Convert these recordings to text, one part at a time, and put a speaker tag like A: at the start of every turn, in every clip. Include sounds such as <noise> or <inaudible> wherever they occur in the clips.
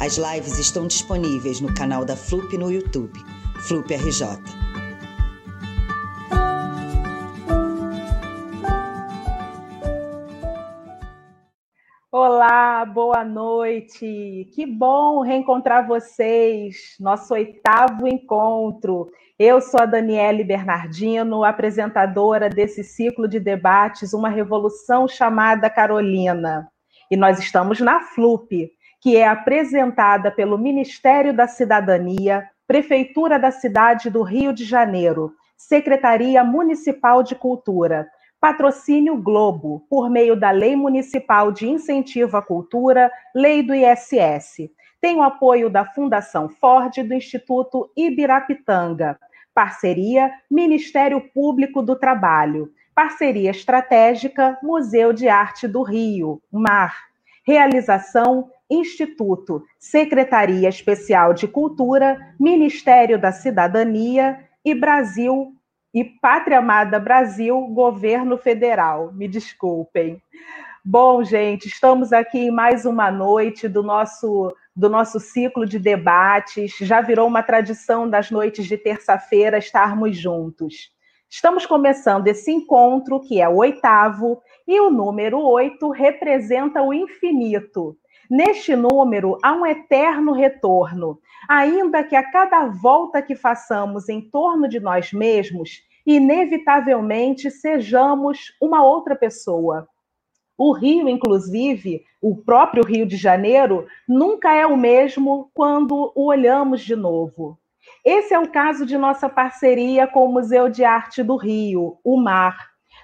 A: As lives estão disponíveis no canal da FLUP no YouTube, FLUP RJ.
B: Olá, boa noite. Que bom reencontrar vocês. Nosso oitavo encontro. Eu sou a Daniele Bernardino, apresentadora desse ciclo de debates Uma Revolução chamada Carolina. E nós estamos na FLUP, que é apresentada pelo Ministério da Cidadania, Prefeitura da cidade do Rio de Janeiro, Secretaria Municipal de Cultura, Patrocínio Globo, por meio da Lei Municipal de Incentivo à Cultura, Lei do ISS. Tem o apoio da Fundação Ford e do Instituto Ibirapitanga. Parceria Ministério Público do Trabalho. Parceria estratégica Museu de Arte do Rio, MAR. Realização Instituto, Secretaria Especial de Cultura, Ministério da Cidadania e Brasil e Pátria Amada Brasil, Governo Federal. Me desculpem. Bom, gente, estamos aqui em mais uma noite do nosso do nosso ciclo de debates. Já virou uma tradição das noites de terça-feira estarmos juntos. Estamos começando esse encontro, que é o oitavo, e o número oito representa o infinito. Neste número há um eterno retorno, ainda que a cada volta que façamos em torno de nós mesmos, inevitavelmente sejamos uma outra pessoa. O Rio, inclusive, o próprio Rio de Janeiro, nunca é o mesmo quando o olhamos de novo. Esse é o caso de nossa parceria com o Museu de Arte do Rio, o MAR.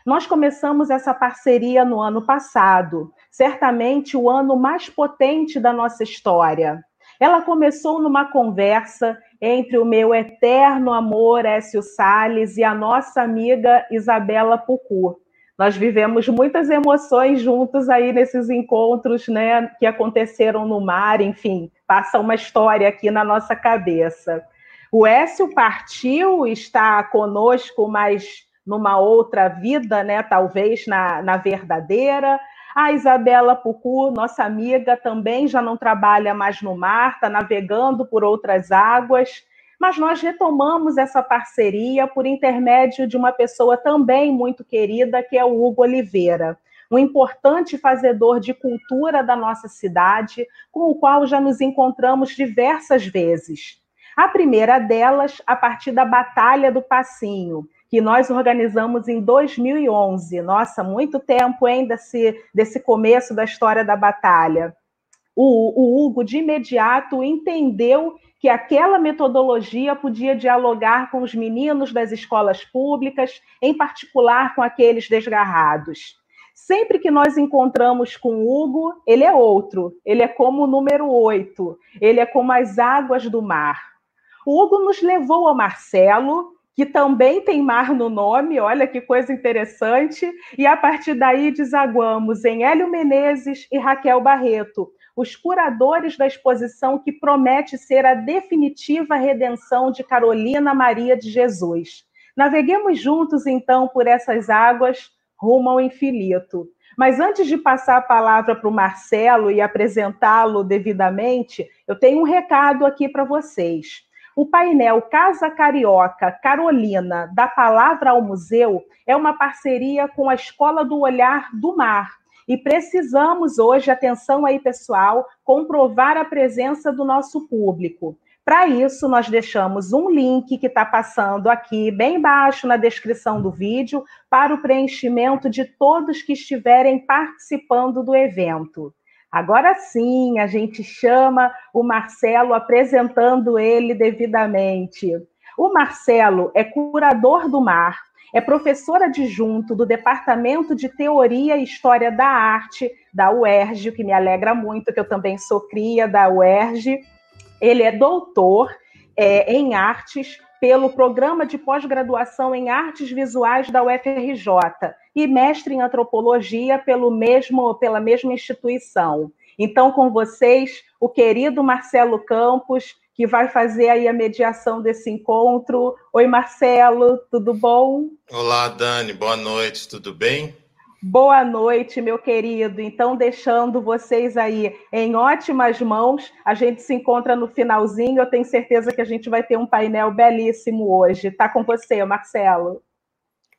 B: Nós começamos essa parceria no ano passado, certamente o ano mais potente da nossa história. Ela começou numa conversa entre o meu eterno amor Écio Sales e a nossa amiga Isabela Pucu. Nós vivemos muitas emoções juntos aí nesses encontros, né, que aconteceram no mar, enfim, passa uma história aqui na nossa cabeça. O Écio partiu, está conosco, mas numa outra vida, né? Talvez na, na verdadeira. A Isabela Pucu, nossa amiga, também já não trabalha mais no mar, está navegando por outras águas. Mas nós retomamos essa parceria por intermédio de uma pessoa também muito querida, que é o Hugo Oliveira, um importante fazedor de cultura da nossa cidade, com o qual já nos encontramos diversas vezes. A primeira delas, a partir da Batalha do Passinho, que nós organizamos em 2011. Nossa, muito tempo, hein, desse, desse começo da história da batalha. O, o Hugo, de imediato, entendeu que aquela metodologia podia dialogar com os meninos das escolas públicas, em particular com aqueles desgarrados. Sempre que nós encontramos com o Hugo, ele é outro, ele é como o número 8, ele é como as águas do mar. O Hugo nos levou ao Marcelo, que também tem mar no nome, olha que coisa interessante, e a partir daí desaguamos em Hélio Menezes e Raquel Barreto, os curadores da exposição que promete ser a definitiva redenção de Carolina Maria de Jesus. Naveguemos juntos, então, por essas águas rumo ao infinito. Mas antes de passar a palavra para o Marcelo e apresentá-lo devidamente, eu tenho um recado aqui para vocês. O painel Casa Carioca Carolina, da Palavra ao Museu, é uma parceria com a Escola do Olhar do Mar. E precisamos hoje, atenção aí, pessoal, comprovar a presença do nosso público. Para isso, nós deixamos um link que está passando aqui, bem embaixo na descrição do vídeo, para o preenchimento de todos que estiverem participando do evento. Agora sim, a gente chama o Marcelo apresentando ele devidamente. O Marcelo é curador do mar é professor adjunto do Departamento de Teoria e História da Arte da UERJ, o que me alegra muito, que eu também sou cria da UERJ. Ele é doutor é, em artes pelo Programa de Pós-Graduação em Artes Visuais da UFRJ e mestre em Antropologia pelo mesmo, pela mesma instituição. Então, com vocês, o querido Marcelo Campos, que vai fazer aí a mediação desse encontro. Oi, Marcelo, tudo bom?
C: Olá, Dani, boa noite, tudo bem?
B: Boa noite, meu querido. Então, deixando vocês aí em ótimas mãos, a gente se encontra no finalzinho. Eu tenho certeza que a gente vai ter um painel belíssimo hoje. Tá com você, Marcelo.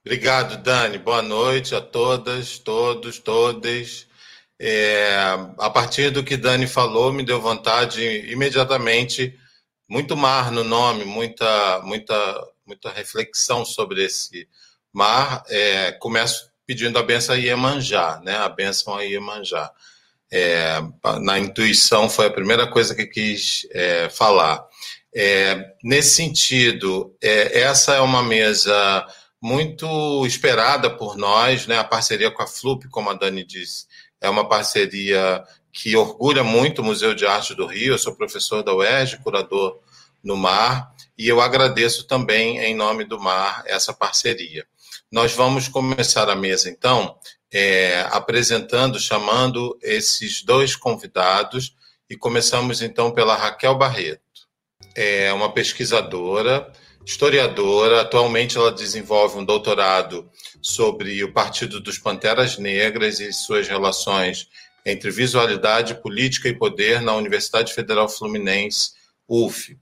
C: Obrigado, Dani. Boa noite a todas, todos, todas. É, a partir do que Dani falou, me deu vontade imediatamente, muito mar no nome, muita, muita, muita reflexão sobre esse mar. É, começo pedindo a benção a Iemanjá, né? A benção a Iemanjá. É, na intuição foi a primeira coisa que quis é, falar. É, nesse sentido, é, essa é uma mesa muito esperada por nós, né? A parceria com a FLUP, como a Dani disse, é uma parceria que orgulha muito o Museu de Arte do Rio. Eu sou professor da UERJ, curador no Mar, e eu agradeço também, em nome do Mar, essa parceria. Nós vamos começar a mesa, então, é, apresentando, chamando esses dois convidados, e começamos, então, pela Raquel Barreto. É uma pesquisadora, historiadora, atualmente ela desenvolve um doutorado sobre o Partido dos Panteras Negras e suas relações entre visualidade, política e poder na Universidade Federal Fluminense, UF.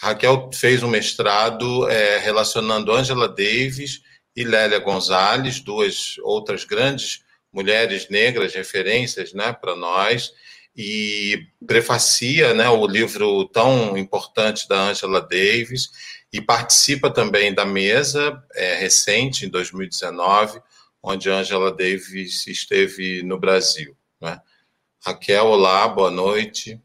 C: Raquel fez um mestrado é, relacionando Angela Davis e Lélia Gonzalez, duas outras grandes mulheres negras, referências né, para nós, e prefacia né, o livro tão importante da Angela Davis e participa também da mesa é, recente, em 2019, onde Angela Davis esteve no Brasil. Né? Raquel, olá, boa noite.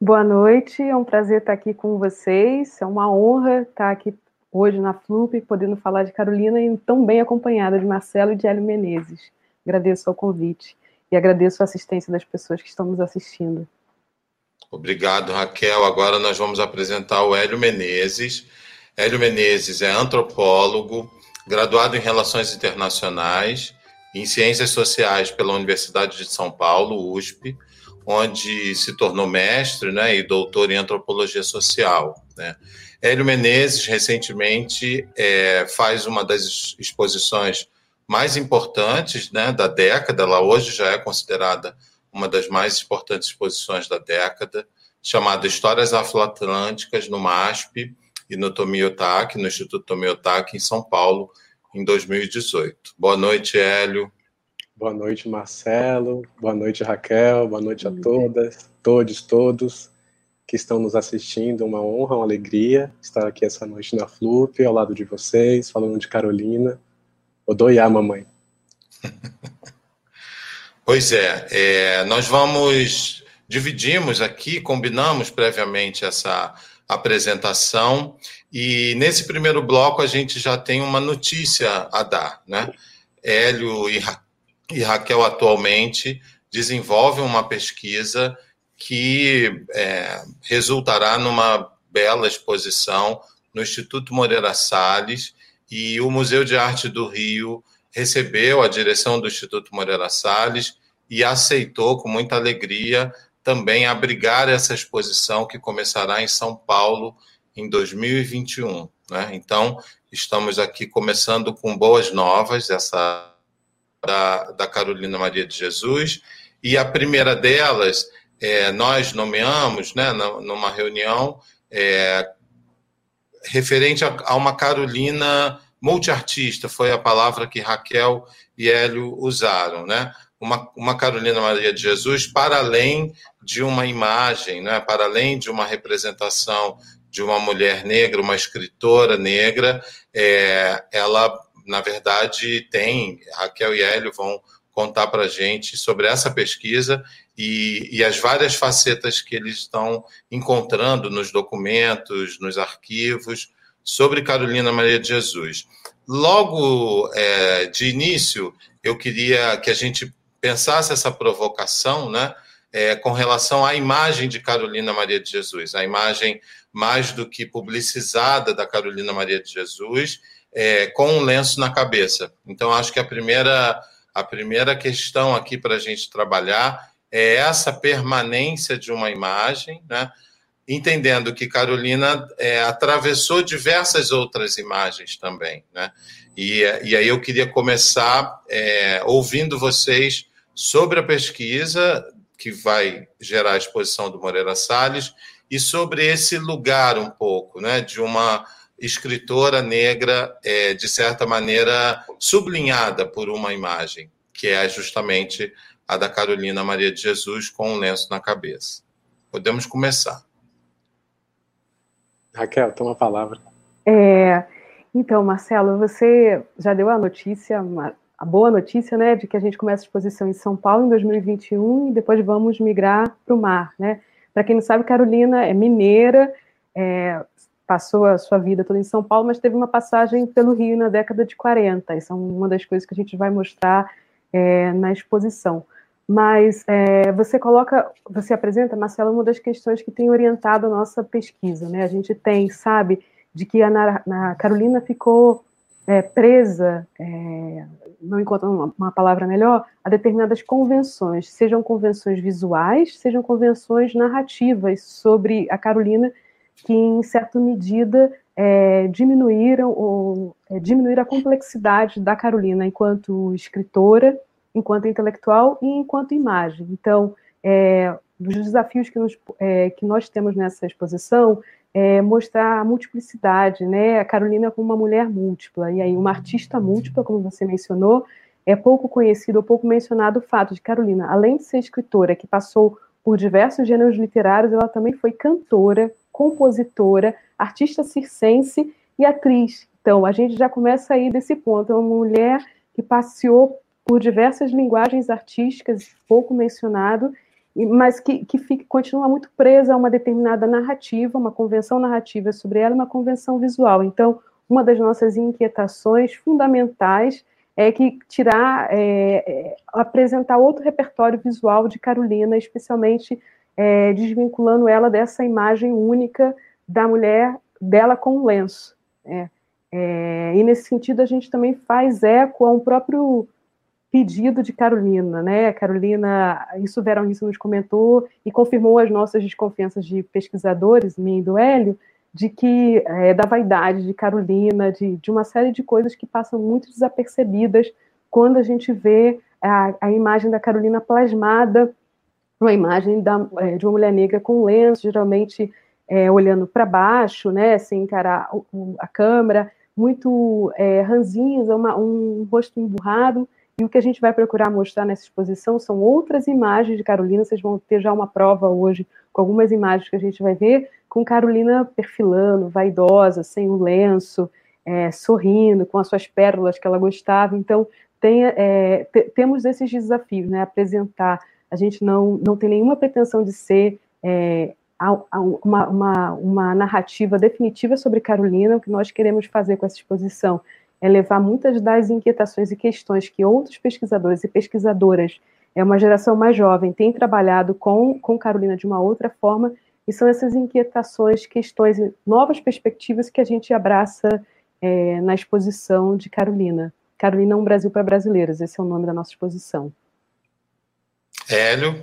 D: Boa noite, é um prazer estar aqui com vocês, é uma honra estar aqui hoje na FLUP, podendo falar de Carolina e tão bem acompanhada de Marcelo e de Hélio Menezes. Agradeço o convite e agradeço a assistência das pessoas que estão nos assistindo.
C: Obrigado, Raquel. Agora nós vamos apresentar o Hélio Menezes. Hélio Menezes é antropólogo, graduado em Relações Internacionais em Ciências Sociais pela Universidade de São Paulo, USP, onde se tornou mestre né, e doutor em Antropologia Social. Né? Hélio Menezes, recentemente, é, faz uma das exposições mais importantes né, da década, ela hoje já é considerada uma das mais importantes exposições da década, chamada Histórias Afro-Atlânticas no MASP e no Tomiotaki, no Instituto Tomiotaki, em São Paulo, em 2018. Boa noite, Hélio.
E: Boa noite, Marcelo. Boa noite, Raquel. Boa noite a todas, todos, todos que estão nos assistindo. Uma honra, uma alegria estar aqui essa noite na Flup, ao lado de vocês, falando de Carolina. Odoiá, mamãe. <laughs>
C: Pois é, é, nós vamos, dividimos aqui, combinamos previamente essa apresentação, e nesse primeiro bloco a gente já tem uma notícia a dar, né? Hélio e, Ra e Raquel atualmente desenvolvem uma pesquisa que é, resultará numa bela exposição no Instituto Moreira Salles e o Museu de Arte do Rio recebeu a direção do Instituto Moreira Salles e aceitou com muita alegria também abrigar essa exposição que começará em São Paulo em 2021. Né? Então, estamos aqui começando com boas novas, essa da, da Carolina Maria de Jesus, e a primeira delas é, nós nomeamos, né, numa reunião, é, referente a, a, uma Carolina multiartista, foi a palavra que Raquel e Hélio usaram, né? Uma, uma Carolina Maria de Jesus para além de uma imagem, né? para além de uma representação de uma mulher negra, uma escritora negra, é, ela, na verdade, tem, Raquel e Hélio vão contar para a gente sobre essa pesquisa e, e, as várias facetas que eles estão encontrando nos documentos, nos arquivos, sobre Carolina Maria de Jesus. logo é, de início, eu queria que a gente pensasse essa provocação, né? É, com relação à imagem de Carolina Maria de Jesus, a imagem mais do que publicizada da Carolina Maria de Jesus, é, com um lenço na cabeça. Então, acho que a primeira, a primeira questão aqui para a gente trabalhar é essa permanência de uma imagem, né? entendendo que Carolina é, atravessou diversas outras imagens também. Né? E, e aí eu queria começar é, ouvindo vocês sobre a pesquisa que vai gerar a exposição do Moreira Salles e sobre esse lugar um pouco, né, de uma escritora negra, é, de certa maneira, sublinhada por uma imagem, que é justamente a da Carolina Maria de Jesus com um lenço na cabeça. Podemos começar.
E: Raquel, toma a palavra.
D: É, então, Marcelo, você já deu a notícia, a boa notícia, né, de que a gente começa a exposição em São Paulo em 2021 e depois vamos migrar para o mar, né? Para quem não sabe, Carolina é mineira, é, passou a sua vida toda em São Paulo, mas teve uma passagem pelo Rio na década de 40. Isso é uma das coisas que a gente vai mostrar é, na exposição. Mas é, você coloca, você apresenta, Marcela, uma das questões que tem orientado a nossa pesquisa. Né? A gente tem, sabe, de que a na Carolina ficou é, presa, é, não encontro uma, uma, palavra melhor, a determinadas convenções, sejam convenções visuais, sejam convenções narrativas sobre a Carolina, que em certa medida é, diminuíram ou é, diminuíram a complexidade da Carolina enquanto escritora, enquanto intelectual e enquanto imagem. Então, é, dos desafios que, é, que nós temos nessa exposição é, mostrar a multiplicidade, né? A Carolina como uma mulher múltipla, e aí uma artista múltipla, como você mencionou, é pouco conhecido ou pouco mencionado o fato de Carolina, além de ser escritora, que passou por diversos gêneros literários, ela também foi cantora, compositora, artista circense e atriz. Então, a gente já começa aí desse ponto, é uma mulher que passeou por diversas linguagens artísticas, pouco mencionado, mas que, que fica, continua muito presa a uma determinada narrativa, uma convenção narrativa sobre ela, uma convenção visual. Então, uma das nossas inquietações fundamentais é que tirar, é, é, apresentar outro repertório visual de Carolina, especialmente é, desvinculando ela dessa imagem única da mulher dela com o lenço. Né? É, e nesse sentido a gente também faz eco a um próprio pedido de Carolina, né? Carolina, isso isso nos comentou e confirmou as nossas desconfianças de pesquisadores, mim e do Hélio, de que é, da vaidade de Carolina, de, de uma série de coisas que passam muito desapercebidas quando a gente vê a, a imagem da Carolina plasmada, uma imagem da, é, de uma mulher negra com lenço, geralmente é, olhando para baixo, né, sem encarar a câmera, muito é, ranzinza, uma, um rosto emburrado, e o que a gente vai procurar mostrar nessa exposição são outras imagens de Carolina. Vocês vão ter já uma prova hoje com algumas imagens que a gente vai ver, com Carolina perfilando, vaidosa, sem o lenço, é, sorrindo, com as suas pérolas que ela gostava. Então, tem, é, temos esses desafios, né? Apresentar. A gente não, não tem nenhuma pretensão de ser é, uma, uma, uma narrativa definitiva sobre Carolina. O que nós queremos fazer com essa exposição é levar muitas das inquietações e questões que outros pesquisadores e pesquisadoras, é uma geração mais jovem, têm trabalhado com, com Carolina de uma outra forma, e são essas inquietações, questões, novas perspectivas que a gente abraça é, na exposição de Carolina. Carolina, um Brasil para brasileiros, esse é o nome da nossa exposição.
C: Hélio?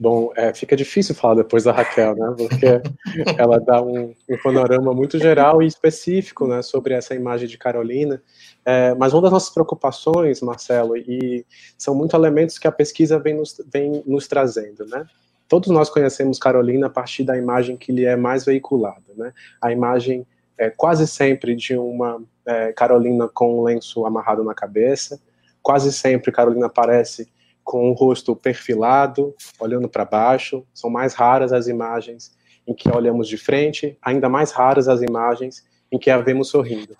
E: Bom, é, fica difícil falar depois da Raquel, né? Porque <laughs> ela dá um, um, panorama muito geral e específico, né, sobre essa imagem de Carolina. É, mas uma das nossas preocupações, Marcelo, e são muitos elementos que a pesquisa vem nos, vem nos trazendo, né? Todos nós conhecemos Carolina a partir da imagem que lhe é mais veiculada, né? A imagem é, quase sempre de uma é, Carolina com um lenço amarrado na cabeça. Quase sempre Carolina aparece com o rosto perfilado, olhando para baixo. São mais raras as imagens em que olhamos de frente, ainda mais raras as imagens em que a vemos sorrindo.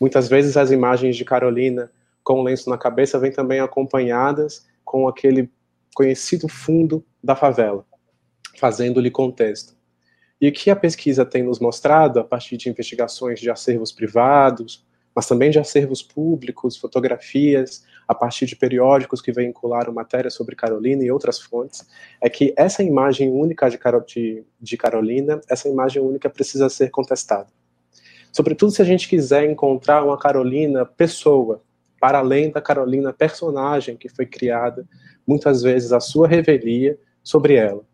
E: Muitas vezes as imagens de Carolina com o lenço na cabeça vêm também acompanhadas com aquele conhecido fundo da favela, fazendo-lhe contexto. E o que a pesquisa tem nos mostrado, a partir de investigações de acervos privados, mas também de acervos públicos, fotografias, a partir de periódicos que vincularam matéria sobre Carolina e outras fontes, é que essa imagem única de, de, de Carolina, essa imagem única precisa ser contestada. Sobretudo se a gente quiser encontrar uma Carolina pessoa, para além da Carolina personagem que foi criada, muitas vezes a sua revelia sobre ela.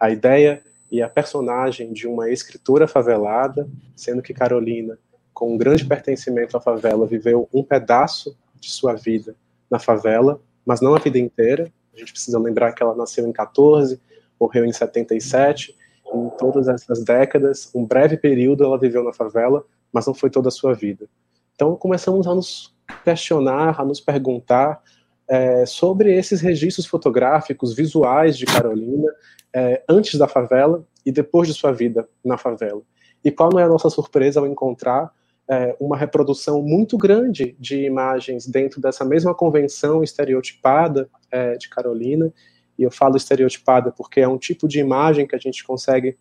E: A ideia e a personagem de uma escritora favelada, sendo que Carolina, com um grande pertencimento à favela, viveu um pedaço de sua vida na favela, mas não a vida inteira. A gente precisa lembrar que ela nasceu em 14, morreu em 77. Em todas essas décadas, um breve período ela viveu na favela, mas não foi toda a sua vida. Então começamos a nos questionar, a nos perguntar é, sobre esses registros fotográficos, visuais de Carolina, é, antes da favela e depois de sua vida na favela. E qual não é a nossa surpresa ao encontrar é, uma reprodução muito grande de imagens dentro dessa mesma convenção estereotipada é, de Carolina. E eu falo estereotipada porque é um tipo de imagem que a gente consegue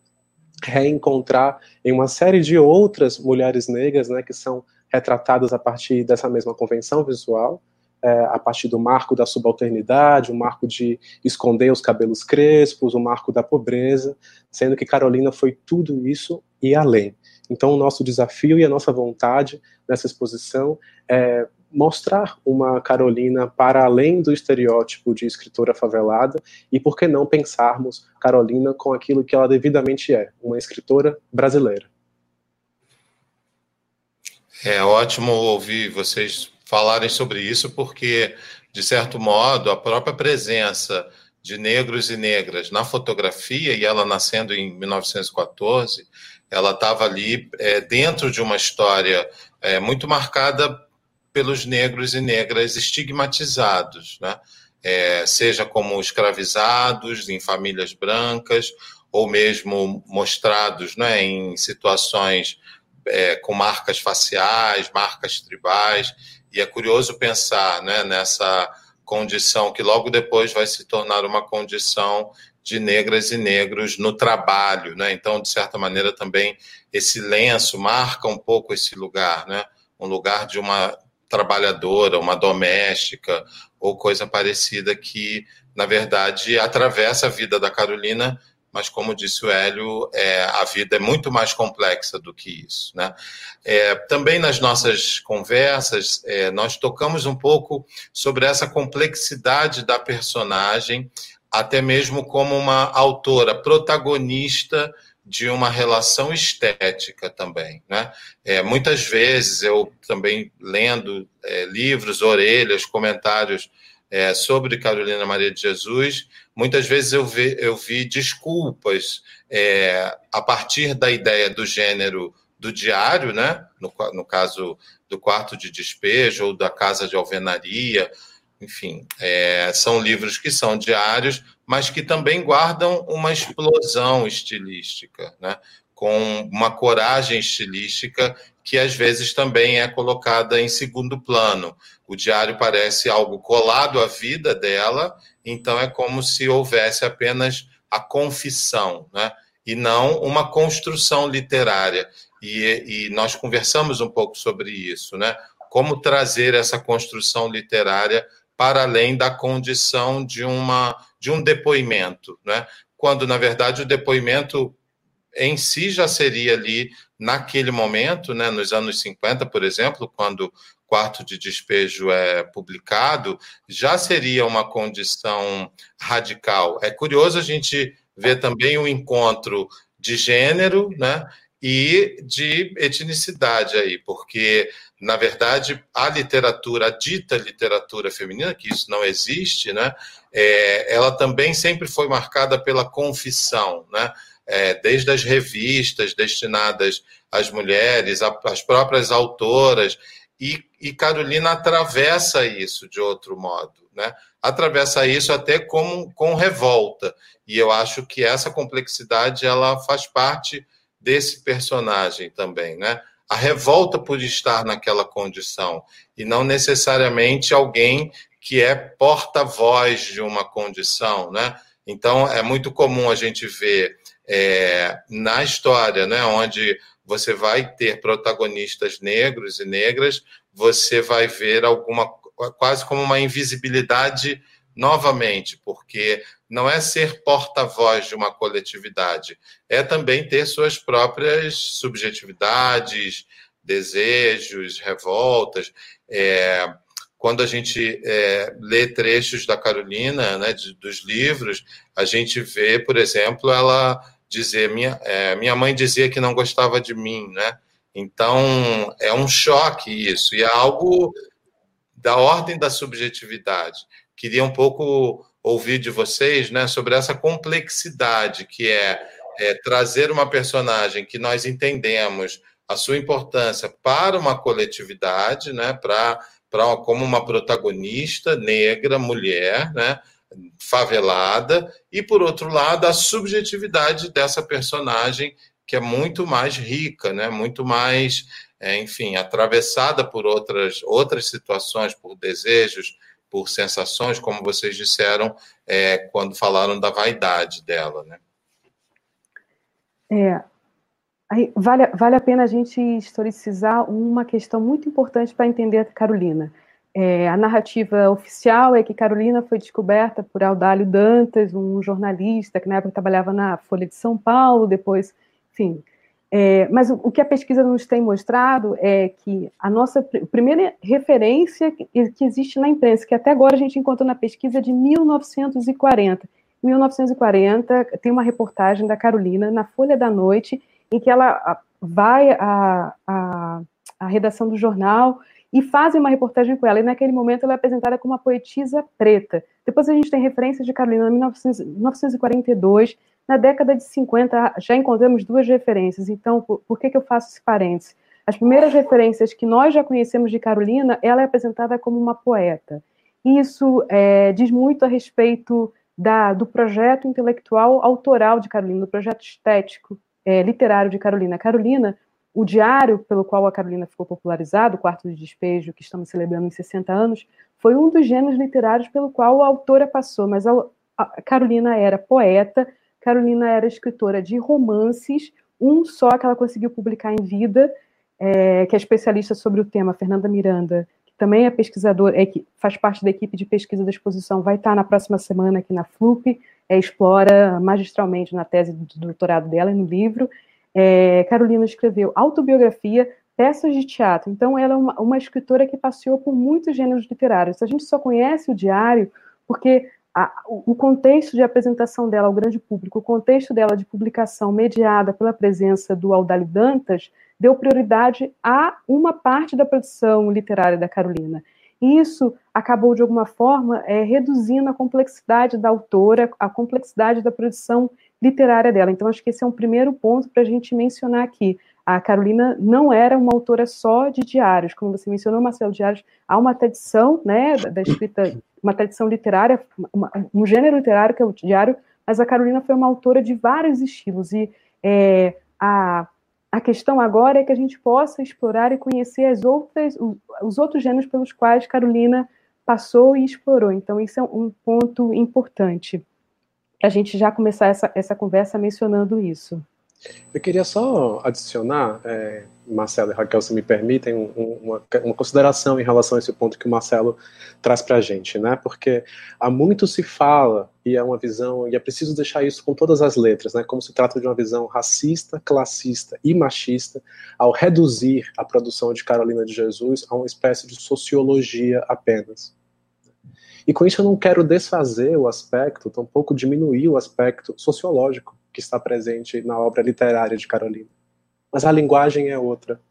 E: reencontrar em uma série de outras mulheres negras, né, que são retratadas a partir dessa mesma convenção visual, é, a partir do marco da subalternidade, o marco de esconder os cabelos crespos, o marco da pobreza, sendo que Carolina foi tudo isso e além. Então, o nosso desafio e a nossa vontade nessa exposição é mostrar uma Carolina para além do estereótipo de escritora favelada e, por que não, pensarmos Carolina com aquilo que ela devidamente é, uma escritora brasileira.
C: É ótimo ouvir vocês falarem sobre isso, porque, de certo modo, a própria presença de negros e negras na fotografia, e ela nascendo em 1914, ela estava ali é, dentro de uma história é, muito marcada pelos negros e negras estigmatizados, né? É, seja como escravizados em famílias brancas, ou mesmo mostrados né, em situações é, com marcas faciais, marcas tribais. E é curioso pensar né, nessa condição que logo depois vai se tornar uma condição de negras e negros no trabalho, né? Então, de certa maneira, também esse lenço marca um pouco esse lugar, né? Um lugar de uma trabalhadora, uma doméstica ou coisa parecida que, na verdade, atravessa a vida da Carolina mas como disse o Hélio, é, a vida é muito mais complexa do que isso. Né? É, também nas nossas conversas, é, nós tocamos um pouco sobre essa complexidade da personagem, até mesmo como uma autora protagonista de uma relação estética também. Né? É, muitas vezes eu também lendo é, livros, orelhas, comentários é, sobre Carolina Maria de Jesus, muitas vezes eu vi, eu vi desculpas é, a partir da ideia do gênero do diário, né? no, no caso do quarto de despejo ou da casa de alvenaria, enfim, é, são livros que são diários, mas que também guardam uma explosão estilística, né? com uma coragem estilística que às vezes também é colocada em segundo plano. O diário parece algo colado à vida dela, então é como se houvesse apenas a confissão, né? e não uma construção literária. E, e nós conversamos um pouco sobre isso, né? Como trazer essa construção literária para além da condição de, uma, de um depoimento, né? quando, na verdade, o depoimento em si já seria ali, naquele momento, né, nos anos 50, por exemplo, quando quarto de despejo é publicado, já seria uma condição radical. É curioso a gente ver também o encontro de gênero, né, e de etnicidade aí, porque na verdade a literatura, a dita literatura feminina, que isso não existe, né, é, ela também sempre foi marcada pela confissão, né, é, desde as revistas destinadas às mulheres, as próprias autoras, e, e Carolina atravessa isso de outro modo, né? Atravessa isso até com, com revolta. E eu acho que essa complexidade ela faz parte desse personagem também, né? A revolta por estar naquela condição e não necessariamente alguém que é porta-voz de uma condição, né? Então é muito comum a gente ver é, na história, né, onde você vai ter protagonistas negros e negras, você vai ver alguma quase como uma invisibilidade novamente, porque não é ser porta-voz de uma coletividade, é também ter suas próprias subjetividades, desejos, revoltas. É, quando a gente é, lê trechos da Carolina, né, de, dos livros, a gente vê, por exemplo, ela dizer minha é, minha mãe dizia que não gostava de mim, né? Então é um choque isso e é algo da ordem da subjetividade. Queria um pouco ouvir de vocês, né, sobre essa complexidade que é, é trazer uma personagem que nós entendemos a sua importância para uma coletividade, né, para como uma protagonista negra, mulher, né, favelada, e por outro lado, a subjetividade dessa personagem que é muito mais rica, né? muito mais, é, enfim, atravessada por outras, outras situações, por desejos, por sensações, como vocês disseram é, quando falaram da vaidade dela. Né?
D: É, aí, vale, vale a pena a gente historicizar uma questão muito importante para entender a Carolina. É, a narrativa oficial é que Carolina foi descoberta por Audálio Dantas, um jornalista que na época trabalhava na Folha de São Paulo, depois, enfim. É, mas o, que a pesquisa nos tem mostrado é que a nossa pr primeira referência que, que, existe na imprensa, que até agora a gente encontrou na pesquisa de 1940. Em 1940, tem uma reportagem da Carolina na Folha da Noite, em que ela vai à, à, à redação do jornal e fazem uma reportagem com ela. E naquele momento ela é apresentada como uma poetisa preta. Depois a gente tem referências de Carolina em 1942. Na década de 50 já encontramos duas referências. Então, por, por que, que eu faço esse parênteses? As primeiras referências que nós já conhecemos de Carolina, ela é apresentada como uma poeta. Isso é, diz muito a respeito da, do projeto intelectual autoral de Carolina, do projeto estético é, literário de Carolina. Carolina o diário pelo qual a Carolina ficou popularizada, o Quarto de Despejo, que estamos celebrando em 60 anos, foi um dos gêneros literários pelo qual a autora passou, mas a, a Carolina era poeta, Carolina era escritora de romances, um só que ela conseguiu publicar em vida, é, que é especialista sobre o tema, Fernanda Miranda, que também é pesquisadora, é, que faz parte da equipe de pesquisa da exposição, vai estar na próxima semana aqui na FLUP, é, explora magistralmente na tese do doutorado dela e no livro, é, Carolina escreveu autobiografia, peças de teatro. Então, ela é uma, uma, escritora que passeou por muitos gêneros literários. A gente só conhece o diário porque a, o contexto de apresentação dela ao grande público, o contexto dela de publicação mediada pela presença do Audálio Dantas, deu prioridade a uma parte da produção literária da Carolina. E isso acabou, de alguma forma, é, reduzindo a complexidade da autora, a complexidade da produção literária dela. Então, acho que esse é um primeiro ponto para a gente mencionar aqui. A Carolina não era uma autora só de diários, como você mencionou, Marcelo Diários, há uma tradição, né, da escrita, uma tradição literária, uma, um gênero literário que é o diário, mas a Carolina foi uma autora de vários estilos, e é, a, a questão agora é que a gente possa explorar e conhecer as outras, os, os outros gêneros pelos quais Carolina passou e explorou, então isso é um ponto importante a gente já começar essa, essa conversa mencionando isso.
E: Eu queria só adicionar, é, Marcelo e Raquel, se me permitem, um, uma, uma, consideração em relação a esse ponto que o Marcelo traz para a gente, né? Porque há muito se fala, e é uma visão, e é preciso deixar isso com todas as letras, né? Como se trata de uma visão racista, classista e machista, ao reduzir a produção de Carolina de Jesus a uma espécie de sociologia apenas. E com isso eu não quero desfazer o aspecto, tampouco diminuir o aspecto sociológico que está presente na obra literária de Carolina. Mas a linguagem é outra.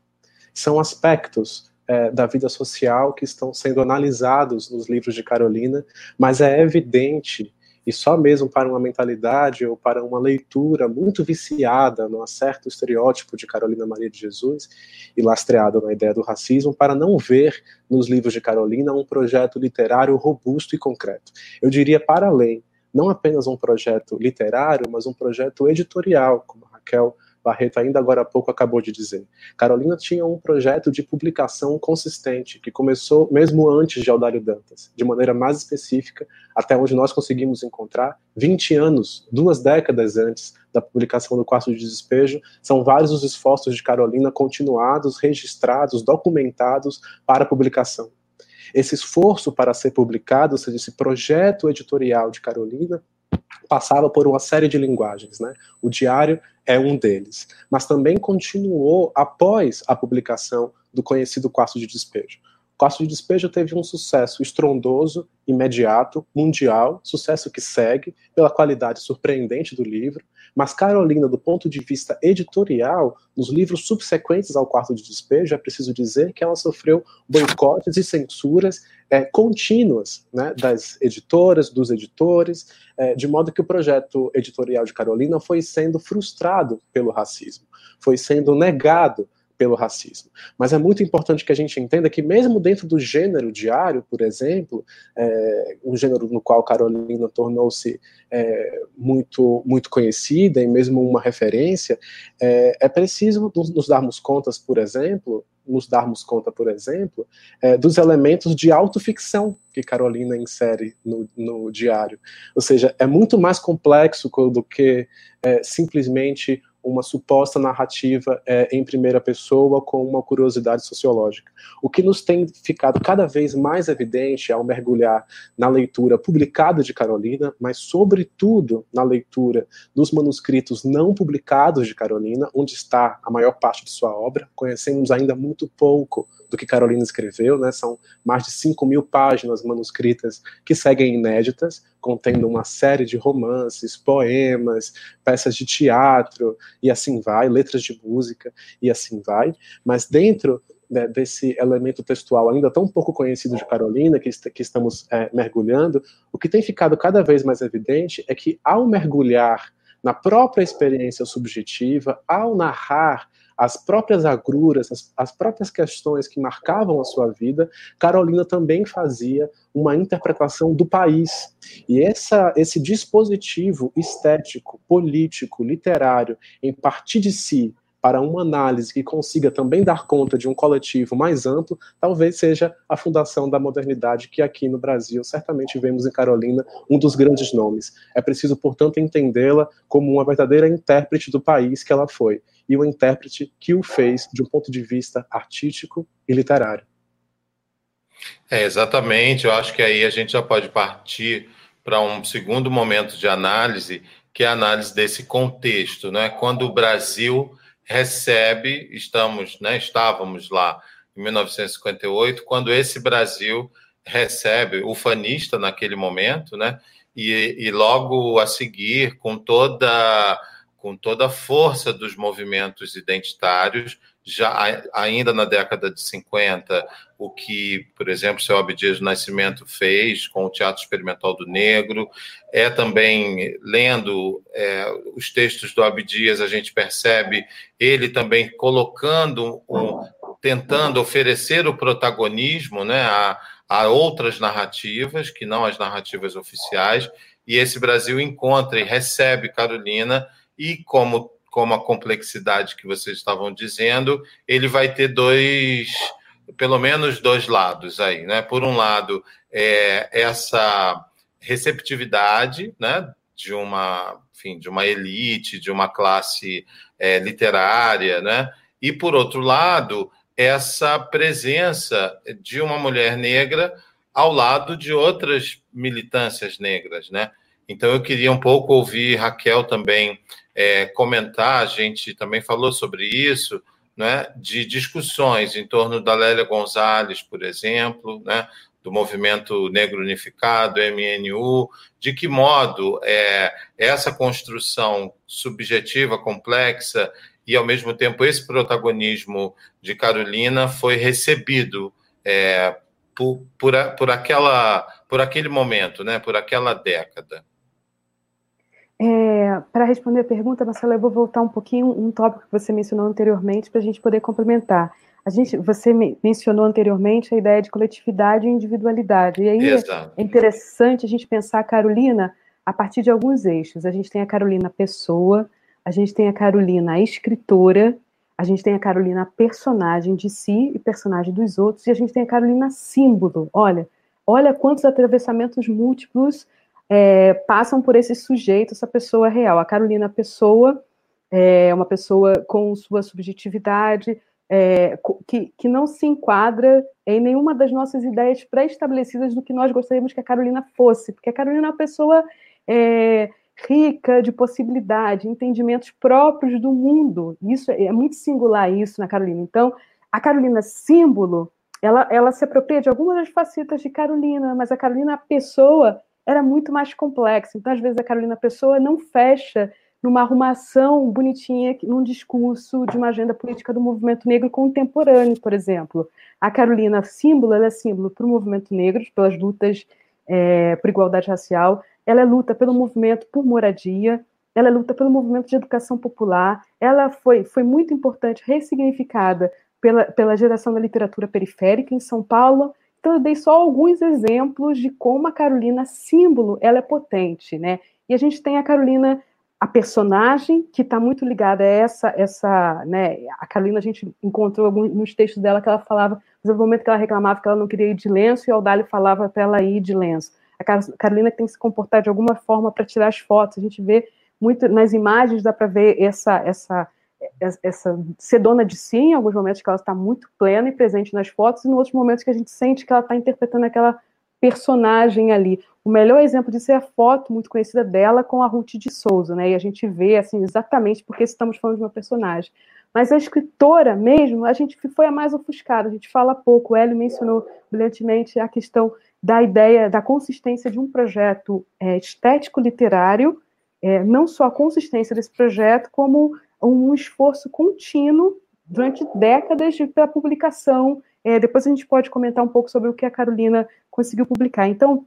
E: São aspectos é, da vida social que estão sendo analisados nos livros de Carolina, mas é evidente e só mesmo para uma mentalidade ou para uma leitura muito viciada num certo estereótipo de Carolina Maria de Jesus e lastreada na ideia do racismo, para não ver nos livros de Carolina um projeto literário robusto e concreto. Eu diria para além, não apenas um projeto literário, mas um projeto editorial, como a Raquel Barreto ainda agora há pouco acabou de dizer. Carolina tinha um projeto de publicação consistente, que começou mesmo antes de Aldário Dantas, de maneira mais específica, até onde nós conseguimos encontrar, 20 anos, duas décadas antes, da publicação do Quarto de Despejo, são vários os esforços de Carolina continuados, registrados, documentados para publicação. Esse esforço para ser publicado, ou seja, esse projeto editorial de Carolina, passava por uma série de linguagens, né? O diário é um deles, mas também continuou após a publicação do conhecido Quarto de Despejo. O Quarto de Despejo teve um sucesso estrondoso, imediato, mundial, sucesso que segue pela qualidade surpreendente do livro, mas Carolina, do ponto de vista editorial, nos livros subsequentes ao Quarto de Despejo, é preciso dizer que ela sofreu boicotes e censuras é, contínuas né, das editoras, dos editores, é, de modo que o projeto editorial de Carolina foi sendo frustrado pelo racismo, foi sendo negado pelo racismo. Mas é muito importante que a gente entenda que, mesmo dentro do gênero diário, por exemplo, é, um gênero no qual Carolina tornou-se é, muito, muito conhecida e mesmo uma referência, é, é preciso nos, darmos contas, por exemplo, nos darmos conta, por exemplo, é, dos elementos de autoficção que Carolina insere no, no, diário. Ou seja, é muito mais complexo do que é, simplesmente uma suposta narrativa é, em primeira pessoa com uma curiosidade sociológica. O que nos tem ficado cada vez mais evidente ao mergulhar na leitura publicada de Carolina, mas sobretudo na leitura dos manuscritos não publicados de Carolina, onde está a maior parte de sua obra. Conhecemos ainda muito pouco do que Carolina escreveu, né? São mais de 5 mil páginas manuscritas que seguem inéditas, contendo uma série de romances, poemas, peças de teatro e assim vai, letras de música e assim vai. Mas dentro né, desse elemento textual ainda tão pouco conhecido de Carolina, que, que estamos é, mergulhando, o que tem ficado cada vez mais evidente é que ao mergulhar na própria experiência subjetiva, ao narrar as próprias agruras, as, as, próprias questões que marcavam a sua vida, Carolina também fazia uma interpretação do país. E essa, esse dispositivo estético, político, literário, em partir de si, para uma análise que consiga também dar conta de um coletivo mais amplo, talvez seja a fundação da modernidade que aqui no Brasil certamente vemos em Carolina um dos grandes nomes. É preciso, portanto, entendê-la como uma verdadeira intérprete do país que ela foi e o intérprete que o fez de um ponto de vista artístico e literário.
C: É, exatamente. Eu acho que aí a gente já pode partir para um segundo momento de análise, que é a análise desse contexto, né? Quando o Brasil recebe, estamos, né, estávamos lá em 1958, quando esse Brasil recebe o fanista naquele momento, né, e, e logo a seguir, com toda com toda a força dos movimentos identitários, já ainda na década de 50, o que, por exemplo, seu Abdias Nascimento fez com o Teatro Experimental do Negro, é também lendo é, os textos do Abdias, a gente percebe ele também colocando, um, tentando oferecer o protagonismo né, a, a outras narrativas, que não as narrativas oficiais, e esse Brasil encontra e recebe Carolina e como, como a complexidade que vocês estavam dizendo, ele vai ter dois, pelo menos dois lados aí, né? Por um lado, é essa receptividade, né? De uma, enfim, de uma elite, de uma classe é, literária, né? E por outro lado, essa presença de uma mulher negra ao lado de outras militâncias negras, né? Então eu queria um pouco ouvir Raquel também é, comentar, a gente também falou sobre isso, né, de discussões em torno da Lélia Gonzalez, por exemplo, né, do Movimento Negro Unificado, MNU, de que modo é, essa construção subjetiva, complexa, e ao mesmo tempo esse protagonismo de Carolina foi recebido é, por, por, por, aquela, por aquele momento, né, por aquela década.
D: É, para responder a pergunta, Marcela, eu vou voltar um pouquinho um tópico que você mencionou anteriormente para a gente poder complementar. A gente, você mencionou anteriormente a ideia de coletividade e individualidade. E aí Exato. é interessante a gente pensar a Carolina a partir de alguns eixos. A gente tem a Carolina pessoa, a gente tem a Carolina escritora, a gente tem a Carolina personagem de si e personagem dos outros, e a gente tem a Carolina símbolo. Olha, olha quantos atravessamentos múltiplos é, passam por esse sujeito, essa pessoa real. A Carolina Pessoa é uma pessoa com sua subjetividade, é, que, que não se enquadra em nenhuma das nossas ideias pré-estabelecidas do que nós gostaríamos que a Carolina fosse, porque a Carolina é uma pessoa é, rica de possibilidade, entendimentos próprios do mundo. Isso é, é muito singular isso na Carolina. Então, a Carolina símbolo, ela, ela se apropria de algumas das facetas de Carolina, mas a Carolina pessoa era muito mais complexa. Então, às vezes, a Carolina pessoa não fecha numa arrumação bonitinha, num discurso de uma agenda política do movimento negro contemporâneo, por exemplo. A Carolina símbolo, ela é símbolo para o movimento negro, pelas lutas é, por igualdade racial, ela é luta pelo movimento por moradia, ela é luta pelo movimento de educação popular, ela foi, foi muito importante, ressignificada pela, pela geração da literatura periférica em São Paulo, então eu dei só alguns exemplos de como a Carolina símbolo ela é potente, né? E a gente tem a Carolina a personagem que está muito ligada a essa, essa, né, a Carolina a gente encontrou alguns, textos dela que ela falava, no momento que ela reclamava que ela não queria ir de lenço, e o Aldalho falava para ela ir de lenço. A Carolina tem que se comportar de alguma forma para tirar as fotos, a gente vê muito, nas imagens dá para ver essa, essa, essa ser dona de si, em alguns momentos que ela está muito plena e presente nas fotos, e em outros momentos que a gente sente que ela está interpretando aquela personagem ali. O melhor exemplo disso é a foto muito conhecida dela com a Ruth de Souza, né? E a gente vê assim exatamente porque estamos falando de uma personagem. Mas a escritora mesmo, a gente foi a mais ofuscada, a gente fala pouco. O Hélio mencionou brilhantemente a questão da ideia da consistência de um projeto é, estético-literário, é, não só a consistência desse projeto, como um esforço contínuo durante décadas para publicação é, depois a gente pode comentar um pouco sobre o que a Carolina conseguiu publicar. Então,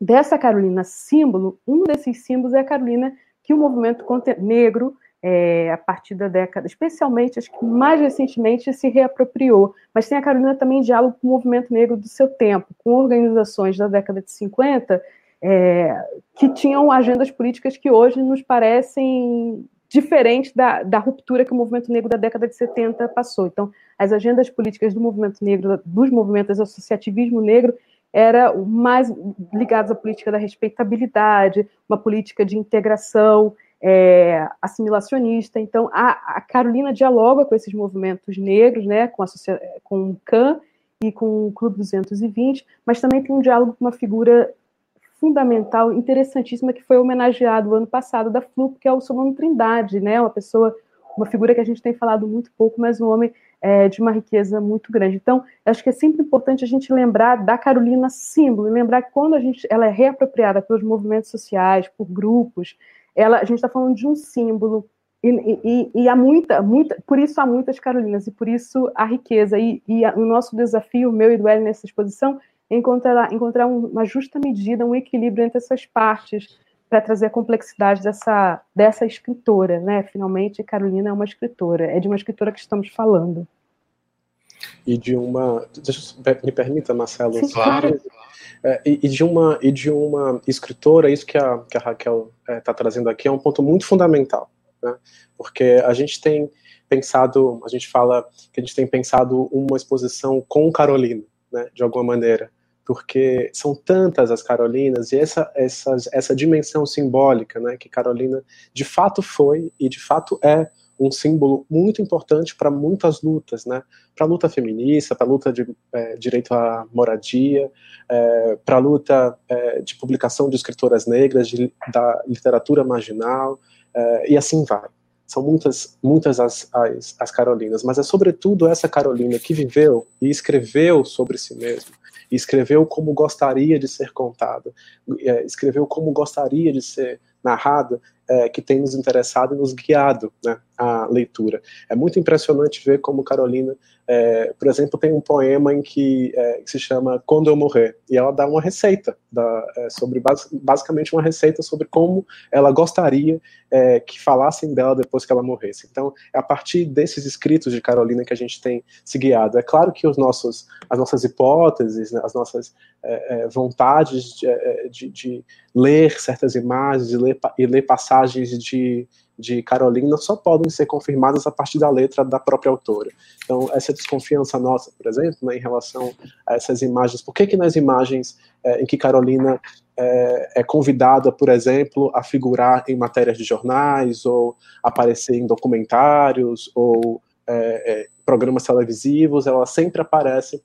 D: dessa Carolina símbolo, um desses símbolos é a Carolina que o movimento negro, é, a partir da década, especialmente, acho que mais recentemente, se reapropriou. Mas tem a Carolina também em diálogo com o movimento negro do seu tempo, com organizações da década de 50 é, que tinham agendas políticas que hoje nos parecem diferente da, da ruptura que o movimento negro da década de 70 passou. Então, as agendas políticas do movimento negro, dos movimentos associativismo negro, era mais ligados à política da respeitabilidade, uma política de integração é, assimilacionista. Então, a, a, Carolina dialoga com esses movimentos negros, né, com, a, com o CAN e com o Clube 220, mas também tem um diálogo com uma figura fundamental, interessantíssima, que foi homenageado ano passado da FLUP, que é o Solano Trindade, né? Uma pessoa, uma figura que a gente tem falado muito pouco, mas um homem é, de uma riqueza muito grande. Então, acho que é sempre importante a gente lembrar da Carolina símbolo, lembrar que quando a gente, ela é reapropriada pelos movimentos sociais, por grupos, ela, a gente está falando de um símbolo, e, e, e, há muita, muita, por isso há muitas Carolinas, e por isso a riqueza. E, e a, o nosso desafio, meu e do L nessa exposição, encontrar, encontrar uma justa medida, um equilíbrio entre essas partes, para trazer a complexidade dessa, dessa escritora, né? Finalmente, Carolina é uma escritora, é de uma escritora que estamos falando.
E: E de uma, deixa, me permita, Marcelo,
D: Sim, claro.
E: É, e, e, de uma e de uma escritora, isso que a, que a Raquel está é, tá trazendo aqui é um ponto muito fundamental, né? Porque a gente tem pensado, a gente fala que a gente tem pensado uma exposição com Carolina, né? De alguma maneira porque são tantas as Carolinas e essa, essa, essa dimensão simbólica, né, que Carolina de fato foi e de fato é um símbolo muito importante para muitas lutas, né, para a luta feminista, para a luta de é, direito à moradia, é, para a luta é, de publicação de escritoras negras, de, da literatura marginal, é, e assim vai. São muitas, muitas as, as, as Carolinas, mas é sobretudo essa Carolina que viveu e escreveu sobre si mesma, escreveu como gostaria de ser contada, é, escreveu como gostaria de ser narrada, é, que tem nos interessado e nos guiado né, à leitura. É muito impressionante ver como Carolina é, por exemplo, tem um poema em que, é, que, se chama Quando Eu Morrer, e ela dá uma receita, da, é, sobre basicamente uma receita sobre como ela gostaria é, que falassem dela depois que ela morresse. Então, é a partir desses escritos de Carolina que a gente tem se guiado. É claro que os nossos, as nossas hipóteses, né, as nossas é, vontades de, de, de, ler certas imagens de ler, e ler passagens de de Carolina só podem ser confirmadas a partir da letra da própria autora. Então, essa desconfiança nossa, por exemplo, né, em relação a essas imagens, por que que nas imagens é, em que Carolina é, é, convidada, por exemplo, a figurar em matérias de jornais, ou aparecer em documentários, ou é, é programas televisivos, ela sempre aparece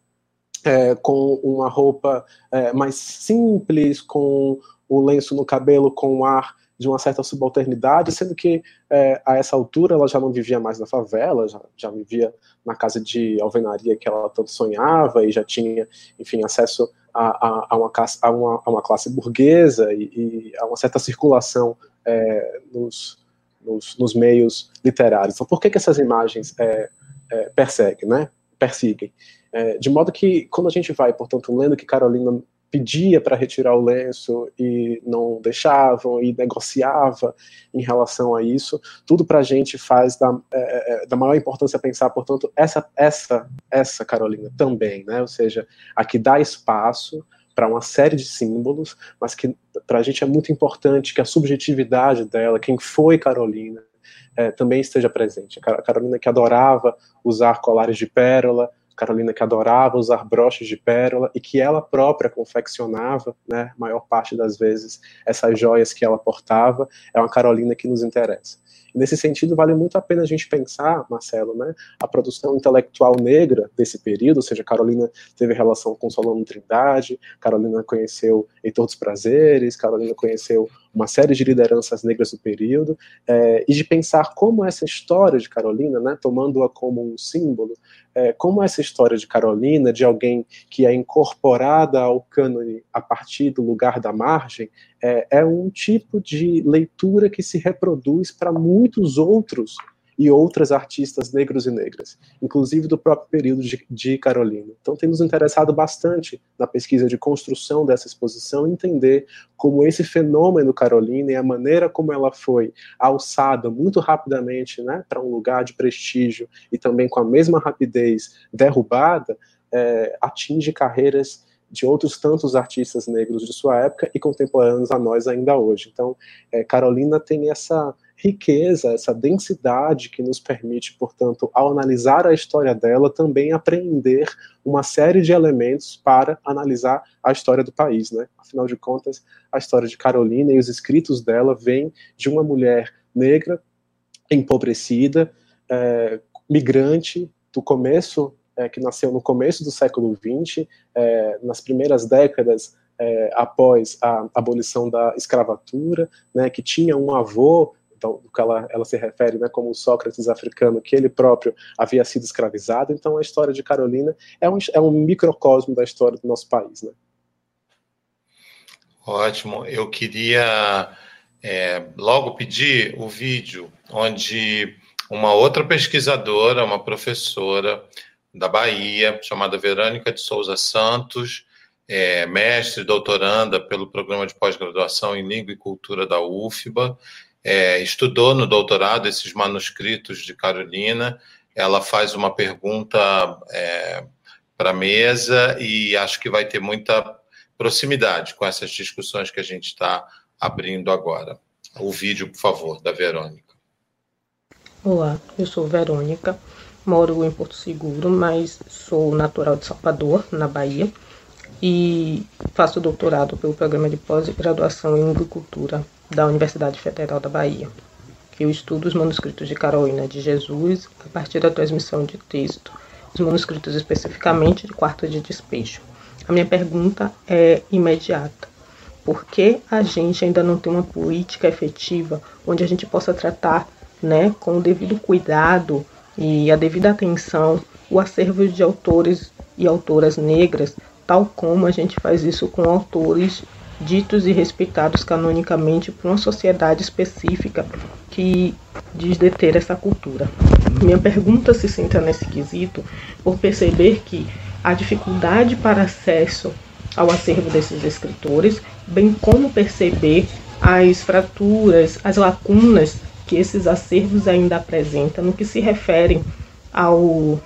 E: é, com uma roupa é, mais simples, com o lenço no cabelo com um ar de uma certa subalternidade, sendo que é, a essa altura ela já não vivia mais na favela, já, já vivia na casa de alvenaria que ela tanto sonhava e já tinha, enfim, acesso a, a, a, uma, a, uma, uma, classe burguesa e, e, a uma certa circulação é, nos, nos, nos, meios literários. Então, por que, que essas imagens é, é perseguem, né? Perseguem. É, de modo que, quando a gente vai, portanto, lendo que Carolina pedia para retirar o lenço e não deixavam e negociava em relação a isso. Tudo para a gente faz da, é, é, da maior importância pensar, portanto, essa essa essa Carolina também, né? Ou seja, a que dá espaço para uma série de símbolos, mas que para a gente é muito importante que a subjetividade dela, quem foi Carolina, é, também esteja presente. A Carolina que adorava usar colares de pérola, Carolina que adorava usar broches de pérola e que ela própria confeccionava, né, maior parte das vezes, essas joias que ela portava, é uma Carolina que nos interessa. Nesse sentido, vale muito a pena a gente pensar, Marcelo, né, a produção intelectual negra desse período, ou seja, Carolina teve relação com Solano Trindade, Carolina conheceu Heitor dos Prazeres, Carolina conheceu uma série de lideranças negras do período, é, e de pensar como essa história de Carolina, né, tomando-a como um símbolo, é, como essa história de Carolina, de alguém que é incorporada ao cânone a partir do lugar da margem, é, é um tipo de leitura que se reproduz para muitos outros e outras artistas negros e negras, inclusive do próprio período de, de, Carolina. Então, tem nos interessado bastante na pesquisa de construção dessa exposição entender como esse fenômeno Carolina e a maneira como ela foi alçada muito rapidamente né, para um lugar de prestígio e também com a mesma rapidez derrubada, é, atinge carreiras de outros tantos artistas negros de sua época e contemporâneos a nós ainda hoje. Então, é, Carolina tem essa riqueza, essa densidade que nos permite, portanto, ao analisar a história dela, também apreender uma série de elementos para analisar a história do país, né? Afinal de contas, a história de Carolina e os escritos dela vêm de uma mulher negra, empobrecida, é, migrante do começo, é, que nasceu no começo do século XX, é, nas primeiras décadas é, após a abolição da escravatura, né, que tinha um avô então, do que ela, ela se refere né, como o Sócrates africano, que ele próprio havia sido escravizado. Então, a história de Carolina é um, é um microcosmo da história do nosso país. Né?
C: Ótimo. Eu queria é, logo pedir o vídeo onde uma outra pesquisadora, uma professora da Bahia, chamada Verônica de Souza Santos, é, mestre, doutoranda pelo programa de pós-graduação em Língua e Cultura da UFBA, é, estudou no doutorado esses manuscritos de Carolina. Ela faz uma pergunta é, para a mesa e acho que vai ter muita proximidade com essas discussões que a gente está abrindo agora. O vídeo, por favor, da Verônica.
F: Olá, eu sou Verônica, moro em Porto Seguro, mas sou natural de Salvador, na Bahia, e faço doutorado pelo programa de pós-graduação em agricultura da Universidade Federal da Bahia. Eu estudo os manuscritos de Carolina de Jesus a partir da transmissão de texto, os manuscritos especificamente de quarto de despejo. A minha pergunta é imediata. Por que a gente ainda não tem uma política efetiva onde a gente possa tratar né, com o devido cuidado e a devida atenção o acervo de autores e autoras negras, tal como a gente faz isso com autores ditos e respeitados canonicamente por uma sociedade específica que diz deter essa cultura. Minha pergunta se centra nesse quesito por perceber que a dificuldade para acesso ao acervo desses escritores, bem como perceber as fraturas, as lacunas que esses acervos ainda apresentam no que se refere ao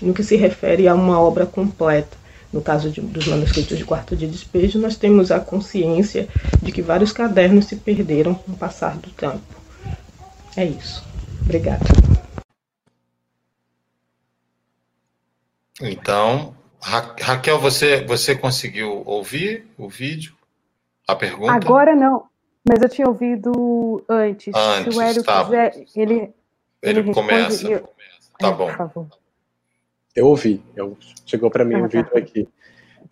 F: no que se refere a uma obra completa no caso de, dos manuscritos de quarto de despejo, nós temos a consciência de que vários cadernos se perderam com o passar do tempo. É isso. Obrigada.
C: Então, Ra Raquel, você, você conseguiu ouvir o vídeo? A pergunta?
D: Agora não, mas eu tinha ouvido antes.
C: Antes,
D: Se o Hélio
C: tá.
D: quiser, ele.
C: Ele,
D: ele
C: começa.
D: responde, eu-
C: Tá
D: É,
C: bom.
E: Eu ouvi, eu, chegou para mim
D: Ah,
E: um
D: tá.
E: vídeo aqui.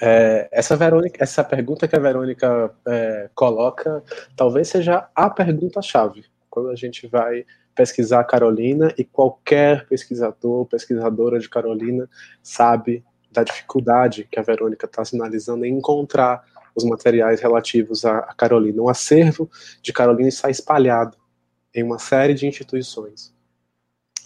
E: É, essa, Verônica, essa pergunta que a Verônica é, coloca talvez seja a pergunta-chave quando a gente vai pesquisar a Carolina e qualquer pesquisador, pesquisadora de Carolina sabe da dificuldade que a Verônica está sinalizando em encontrar os materiais relativos à, à Carolina. O acervo de Carolina está espalhado em uma série de instituições.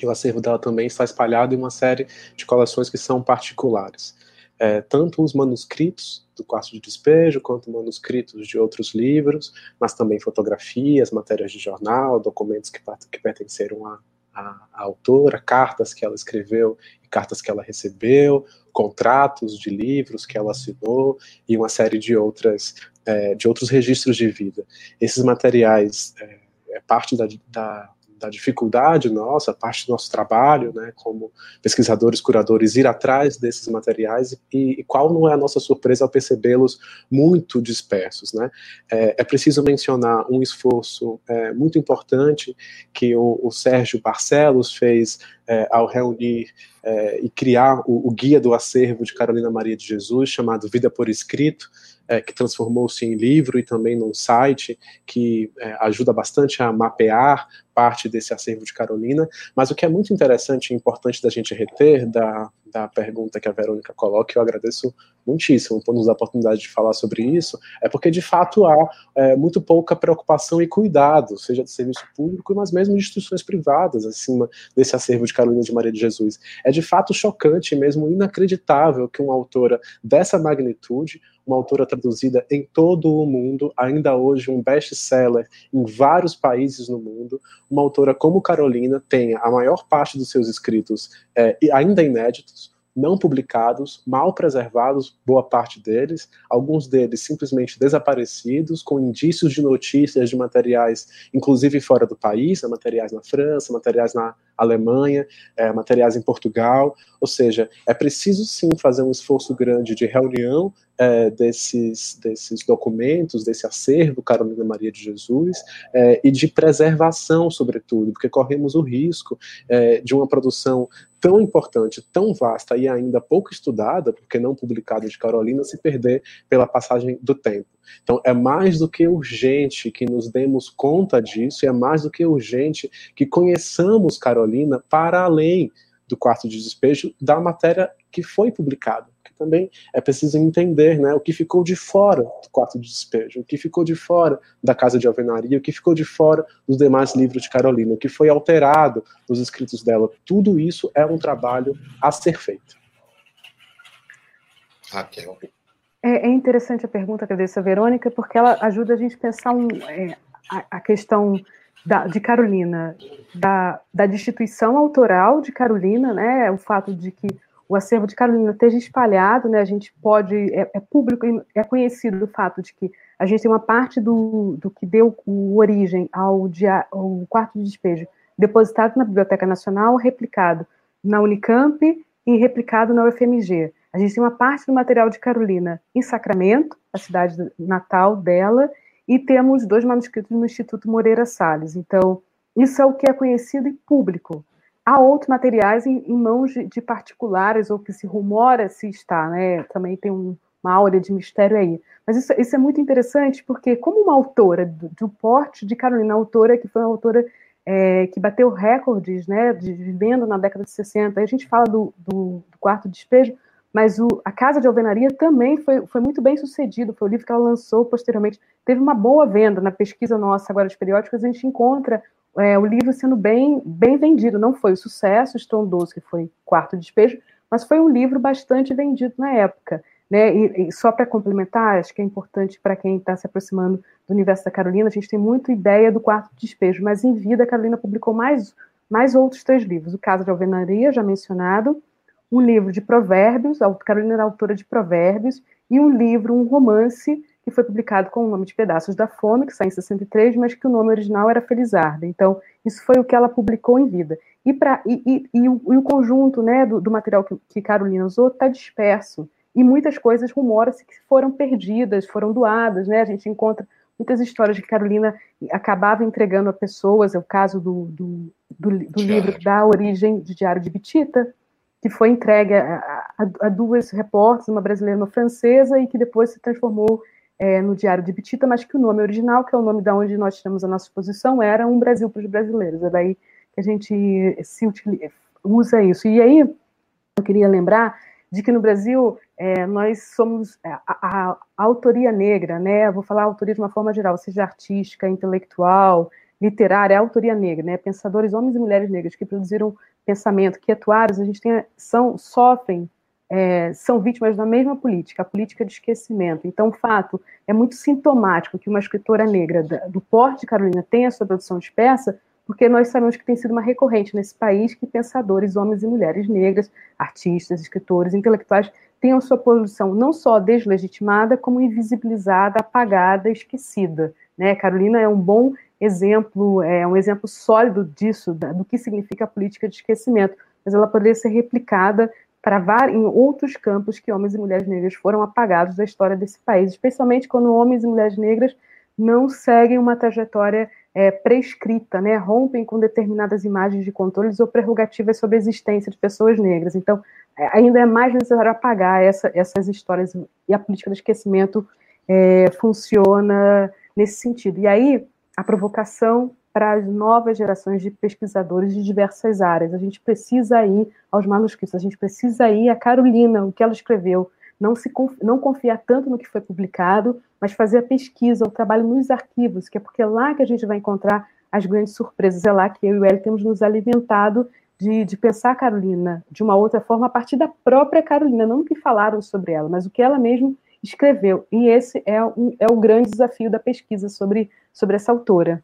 E: E o acervo dela também está espalhado em uma série de coleções que são particulares. É, tanto os manuscritos do quarto de despejo, quanto manuscritos de outros livros, mas também fotografias, matérias de jornal, documentos que, que pertenceram à, à, à autora, cartas que ela escreveu e cartas que ela recebeu, contratos de livros que ela assinou e uma série de outras é, de outros registros de vida. Esses materiais é, é parte da, da da dificuldade nossa, parte do nosso trabalho, né, como pesquisadores, curadores, ir atrás desses materiais e, e qual não é a nossa surpresa ao percebê-los muito dispersos, né? É, é, preciso mencionar um esforço é, muito importante que o, o Sérgio Barcelos fez é, ao reunir é, e criar o, o, guia do acervo de Carolina Maria de Jesus, chamado Vida por Escrito, é, que transformou-se em livro e também num site que é, ajuda bastante a mapear parte desse acervo de Carolina. Mas o que é muito interessante e importante da gente reter da, da pergunta que a Verônica coloca, eu agradeço muitíssimo por nos dar a oportunidade de falar sobre isso, é porque de fato há é, muito pouca preocupação e cuidado, seja de serviço público, mas mesmo de instituições privadas, acima desse acervo de Carolina de Maria de Jesus. É de fato chocante e mesmo inacreditável que uma autora dessa magnitude, uma autora traduzida em todo o mundo, ainda hoje um best-seller em vários países no mundo, uma autora como Carolina tenha a maior parte dos seus escritos é, ainda inéditos, não publicados, mal preservados, boa parte deles, alguns deles simplesmente desaparecidos, com indícios de notícias de materiais, inclusive fora do país, materiais na França, materiais na Alemanha, é, materiais em Portugal, ou seja, é preciso sim fazer um esforço grande de reunião é, desses, desses documentos, desse acervo Carolina Maria de Jesus, é, e de preservação, sobretudo, porque corremos o risco é, de uma produção tão importante, tão vasta e ainda pouco estudada, porque não publicada de Carolina, se perder pela passagem do tempo. Então, é mais do que urgente que nos demos conta disso, e é mais do que urgente que conheçamos Carolina para além do quarto de despejo da matéria que foi publicada. Porque também é preciso entender né, o que ficou de fora do quarto de despejo, o que ficou de fora da casa de alvenaria, o que ficou de fora dos demais livros de Carolina, o que foi alterado nos escritos dela. Tudo isso é um trabalho a ser feito.
C: Raquel.
D: É, é interessante a pergunta, agradeço a Verônica, porque ela ajuda a gente pensar um, é, a, a, questão da, de Carolina, da, da destituição autoral de Carolina, né, o fato de que o acervo de Carolina esteja espalhado, né, a gente pode, é, é público, é conhecido o fato de que a gente tem uma parte do, do que deu origem ao, dia, ao quarto de despejo depositado na Biblioteca Nacional, replicado na Unicamp e replicado na UFMG. A gente tem uma parte do material de Carolina em Sacramento, a cidade natal dela, e temos dois manuscritos no Instituto Moreira Salles. Então, isso é o que é conhecido e público. Há outros materiais em, em mãos de, de, particulares, ou que se rumora se está, né? Também tem um, uma aura de mistério aí. Mas isso, isso, é muito interessante, porque como uma autora do, do porte de Carolina, autora que foi uma autora é, que bateu recordes, né, de, vivendo na década de 60, aí a gente fala do, do, do quarto despejo, mas o, a Casa de Alvenaria também foi, foi muito bem sucedido, foi o livro que ela lançou posteriormente, teve uma boa venda na pesquisa nossa agora de periódicos, a gente encontra é, o livro sendo bem, bem vendido, não foi o sucesso estrondoso que foi Quarto Despejo, mas foi um livro bastante vendido na época. Né? E, e só para complementar, acho que é importante para quem está se aproximando do universo da Carolina, a gente tem muita ideia do Quarto Despejo, mas em vida a Carolina publicou mais, mais outros três livros, o Casa de Alvenaria, já mencionado, um livro de provérbios, a Carolina era autora de provérbios, e um livro, um romance, que foi publicado com o nome de Pedaços da Fome, que sai em 63, mas que o nome original era Felizarda. Então, isso foi o que ela publicou em vida. E, pra, e, e, e, o, e o, conjunto né, do, do material que, que, Carolina usou está disperso. E muitas coisas rumora-se que foram perdidas, foram doadas. Né? A gente encontra muitas histórias que Carolina acabava entregando a pessoas. É o caso do, do, do, do livro da origem de Diário de Bitita, que foi entregue a, a, a, duas repórteres, uma brasileira e uma francesa, e que depois se transformou é, no Diário de Bitita, mas que o nome original, que é o nome da onde nós tiramos a nossa exposição, era Um Brasil para os Brasileiros. É daí que a gente se utiliza, usa isso. E aí, eu queria lembrar de que no Brasil é, nós somos a, a, a, autoria negra, né? Vou falar autoria de uma forma geral, seja artística, intelectual, literária, é autoria negra, né? Pensadores, homens e mulheres negras que produziram pensamento, que atuaram, a gente tem, são, sofrem, é, são vítimas da mesma política, a política de esquecimento. Então, o fato é muito sintomático que uma escritora negra do porte de Carolina tenha sua produção dispersa, porque nós sabemos que tem sido uma recorrente nesse país que pensadores, homens e mulheres negras, artistas, escritores, intelectuais, tenham sua produção não só deslegitimada, como invisibilizada, apagada, esquecida. Né? Carolina é um bom exemplo, é um exemplo sólido disso, do que significa a política de esquecimento, mas ela poderia ser replicada para em outros campos que homens e mulheres negras foram apagados da história desse país, especialmente quando homens e mulheres negras não seguem uma trajetória é, prescrita, né, rompem com determinadas imagens de controles ou prerrogativas sobre a existência de pessoas negras. Então, é, ainda é mais necessário apagar essa, essas histórias e a política do esquecimento é, funciona nesse sentido. E aí, a provocação para as novas gerações de pesquisadores de diversas áreas. A gente precisa ir aos manuscritos, a gente precisa ir a Carolina, o que ela escreveu, não, se, não confiar tanto no que foi publicado, mas fazer a pesquisa, o trabalho nos arquivos, que é porque é lá que a gente vai encontrar as grandes surpresas, é lá que eu e o Eli temos nos alimentado de, de pensar a Carolina de uma outra forma, a partir da própria Carolina, não o que falaram sobre ela, mas o que ela mesma escreveu. E esse é, um, é o grande desafio da pesquisa sobre, sobre essa autora.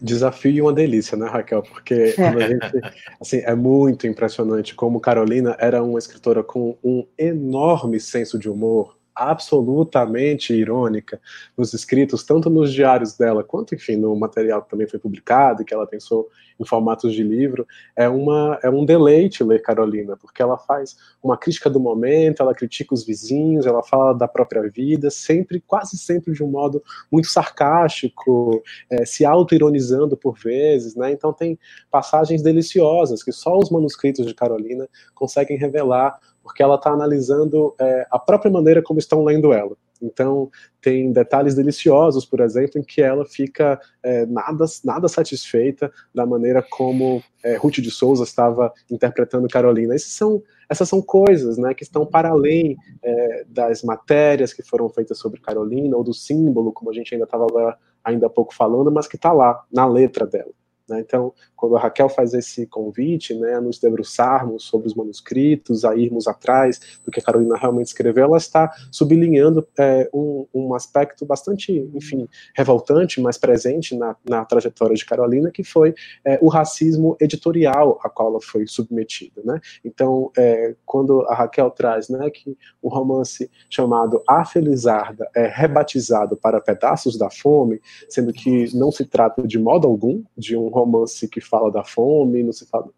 E: Desafio e uma delícia, né, Raquel? Porque é. Gente, assim, é muito impressionante como Carolina era uma escritora com um enorme senso de humor, absolutamente irônica nos escritos, tanto nos diários dela, quanto, enfim, no material que também foi publicado e que ela pensou em formatos de livro. É, uma, é um deleite ler Carolina, porque ela faz uma crítica do momento, ela critica os vizinhos, ela fala da própria vida, sempre, quase sempre de um modo muito sarcástico, é, se auto-ironizando por vezes, né? Então tem passagens deliciosas que só os manuscritos de Carolina conseguem revelar porque ela está analisando é, a própria maneira como estão lendo ela. Então, tem detalhes deliciosos, por exemplo, em que ela fica é, nada, nada satisfeita da maneira como é, Ruth de Souza estava interpretando Carolina. Esses são, essas são coisas né, que estão para além é, das matérias que foram feitas sobre Carolina, ou do símbolo, como a gente ainda estava ainda há pouco falando, mas que está lá, na letra dela. Né? Então, quando a Raquel faz esse convite né, a nos debruçarmos sobre os manuscritos, a irmos atrás do que a Carolina realmente escreveu, ela está sublinhando é, um, um, aspecto bastante, enfim, revoltante, mas presente na, na trajetória de Carolina, que foi é, o racismo editorial a qual ela foi submetida. Né? Então, é, quando a Raquel traz né, que o romance chamado A Felizarda é rebatizado para Pedaços da Fome, sendo que não se trata de modo algum de um romance que fala da fome, não se fala.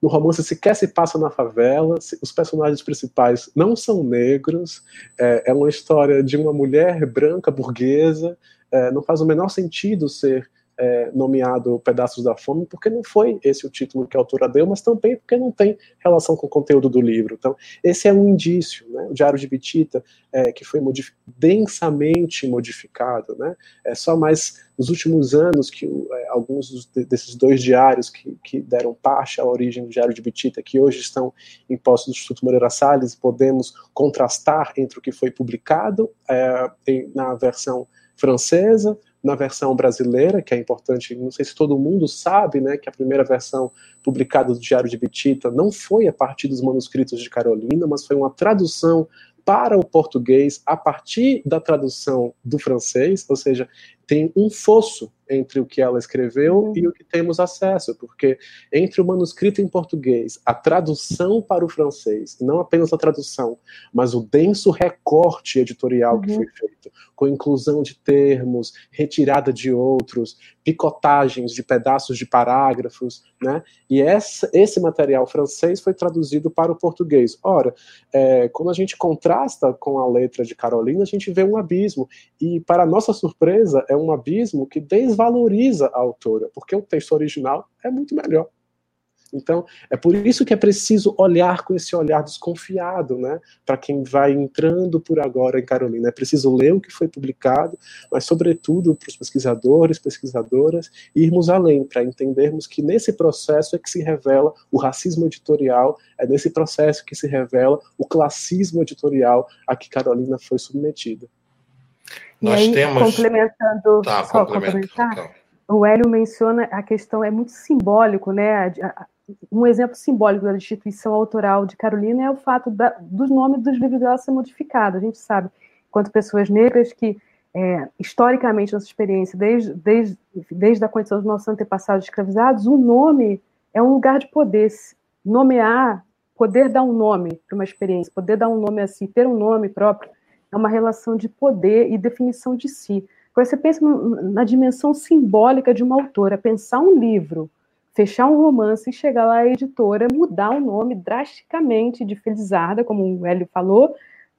E: No romance sequer se passa na favela, os personagens principais não são negros, é, é uma história de uma mulher branca burguesa, é, não faz o menor sentido ser é, nomeado Pedaços da Fome, porque não foi esse o título que a autora deu, mas também porque não tem relação com o conteúdo do livro. Então, esse é um indício. Né? O Diário de Bitita, é, que foi modif densamente modificado, né? é só mais nos últimos anos que é, alguns desses dois diários que, que, deram parte à origem do Diário de Bitita, que hoje estão em posse do Instituto Moreira Salles, podemos contrastar entre o que foi publicado é, em, na versão francesa, na versão brasileira, que é importante, não sei se todo mundo sabe, né, que a primeira versão publicada do Diário de Bitita não foi a partir dos manuscritos de Carolina, mas foi uma tradução para o português a partir da tradução do francês, ou seja, tem um fosso entre o que ela escreveu uhum. e o que temos acesso, porque entre o manuscrito em português, a tradução para o francês, não apenas a tradução, mas o denso recorte editorial uhum. que foi feito, com inclusão de termos, retirada de outros, picotagens de pedaços de parágrafos, né? E essa, esse material francês foi traduzido para o português. Ora, é, quando a gente contrasta com a letra de Carolina, a gente vê um abismo. E, para nossa surpresa, é um abismo que desvaloriza a autora, porque o texto original é muito melhor. Então, é por isso que é preciso olhar com esse olhar desconfiado, né? Para quem vai entrando por agora em Carolina. É preciso ler o que foi publicado, mas, sobretudo, para os pesquisadores, pesquisadoras, irmos além, para entendermos que nesse processo é que se revela o racismo editorial, é nesse processo que se revela o classismo editorial a que Carolina foi submetida.
D: Nós aí, temos. Complementando, tá, só complementar. O Hélio menciona a questão, é muito simbólico, né? um exemplo simbólico da instituição autoral de Carolina é o fato da, dos nomes dos livros dela ser modificado. A gente sabe, quanto pessoas negras que, é, historicamente, nossa experiência, desde, desde, desde a condição dos nossos antepassados escravizados, o nome é um lugar de poder. Nomear, poder dar um nome para uma experiência, poder dar um nome assim, ter um nome próprio, é uma relação de poder e definição de si. Quando você pensa na dimensão simbólica de uma autora, pensar um livro fechar um romance e chegar lá a editora mudar o nome drasticamente de Felizarda, como o Hélio falou,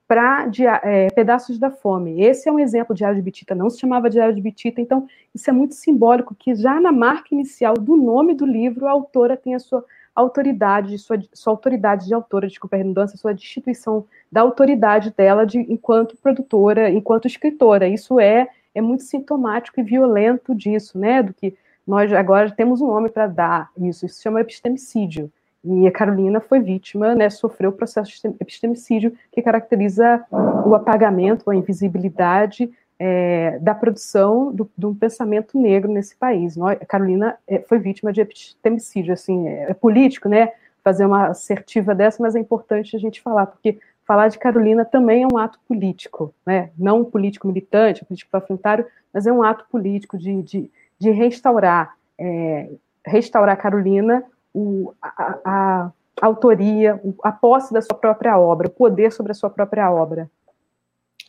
D: para é, Pedaços da Fome. Esse é um exemplo de Diário de Bitita, não se chamava Diário de Bitita, então isso é muito simbólico, que já na marca inicial do nome do livro, a autora tem a sua autoridade, sua, sua autoridade de autora, a redundância, sua destituição da autoridade dela de, enquanto produtora, enquanto escritora. Isso é, é muito sintomático e violento disso, né, do que nós agora temos um nome para dar isso, isso se chama epistemicídio. E a Carolina foi vítima, né, sofreu o processo de epistemicídio que caracteriza o apagamento, a invisibilidade é, da produção do, do, pensamento negro nesse país. Nós, Carolina é, foi vítima de epistemicídio, assim, é, é, político, né, fazer uma assertiva dessa, mas é importante a gente falar, porque falar de Carolina também é um ato político, né, não um político militante, um político panfletário, mas é um ato político de, de de restaurar, é, restaurar Carolina o, a, a, a autoria, a posse da sua própria obra, o poder sobre a sua própria obra.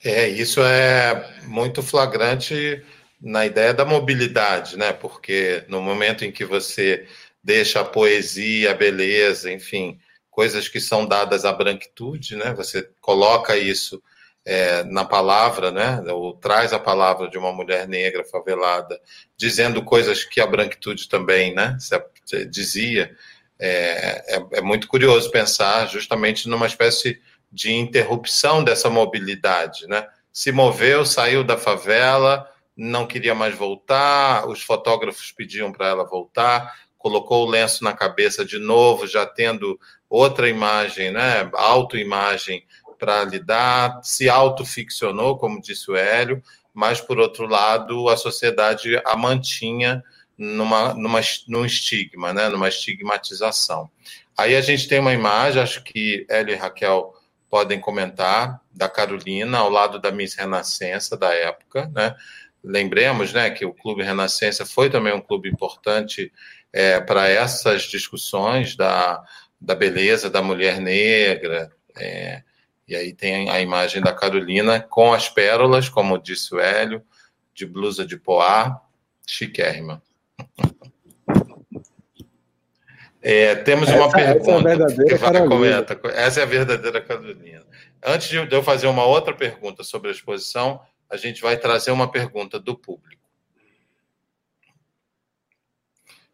C: É, isso é muito flagrante na ideia da mobilidade, né? Porque no momento em que você deixa a poesia, a beleza, enfim, coisas que são dadas à branquitude, né? Você coloca isso é, na palavra, né, ou traz a palavra de uma mulher negra favelada, dizendo coisas que a branquitude também né, dizia, é, é, é, muito curioso pensar justamente numa espécie de interrupção dessa mobilidade. Né? Se moveu, saiu da favela, não queria mais voltar, os fotógrafos pediam para ela voltar, colocou o lenço na cabeça de novo, já tendo outra imagem, né, autoimagem para lidar, se autoficcionou, como disse o Hélio, mas, por outro lado, a sociedade a mantinha numa, numa, num estigma, né? numa estigmatização. Aí a gente tem uma imagem, acho que Hélio e Raquel podem comentar, da Carolina, ao lado da Miss Renascença da época. Né? Lembremos né, que o Clube Renascença foi também um clube importante é, para essas discussões da, da beleza da mulher negra, é, e aí tem a imagem da Carolina com as pérolas, como disse o Hélio, de blusa de poá, chiquérrima. É, temos essa, uma pergunta. Essa é que vai comenta. Essa é a verdadeira Carolina. Antes de eu fazer uma outra pergunta sobre a exposição, a gente vai trazer uma pergunta do público.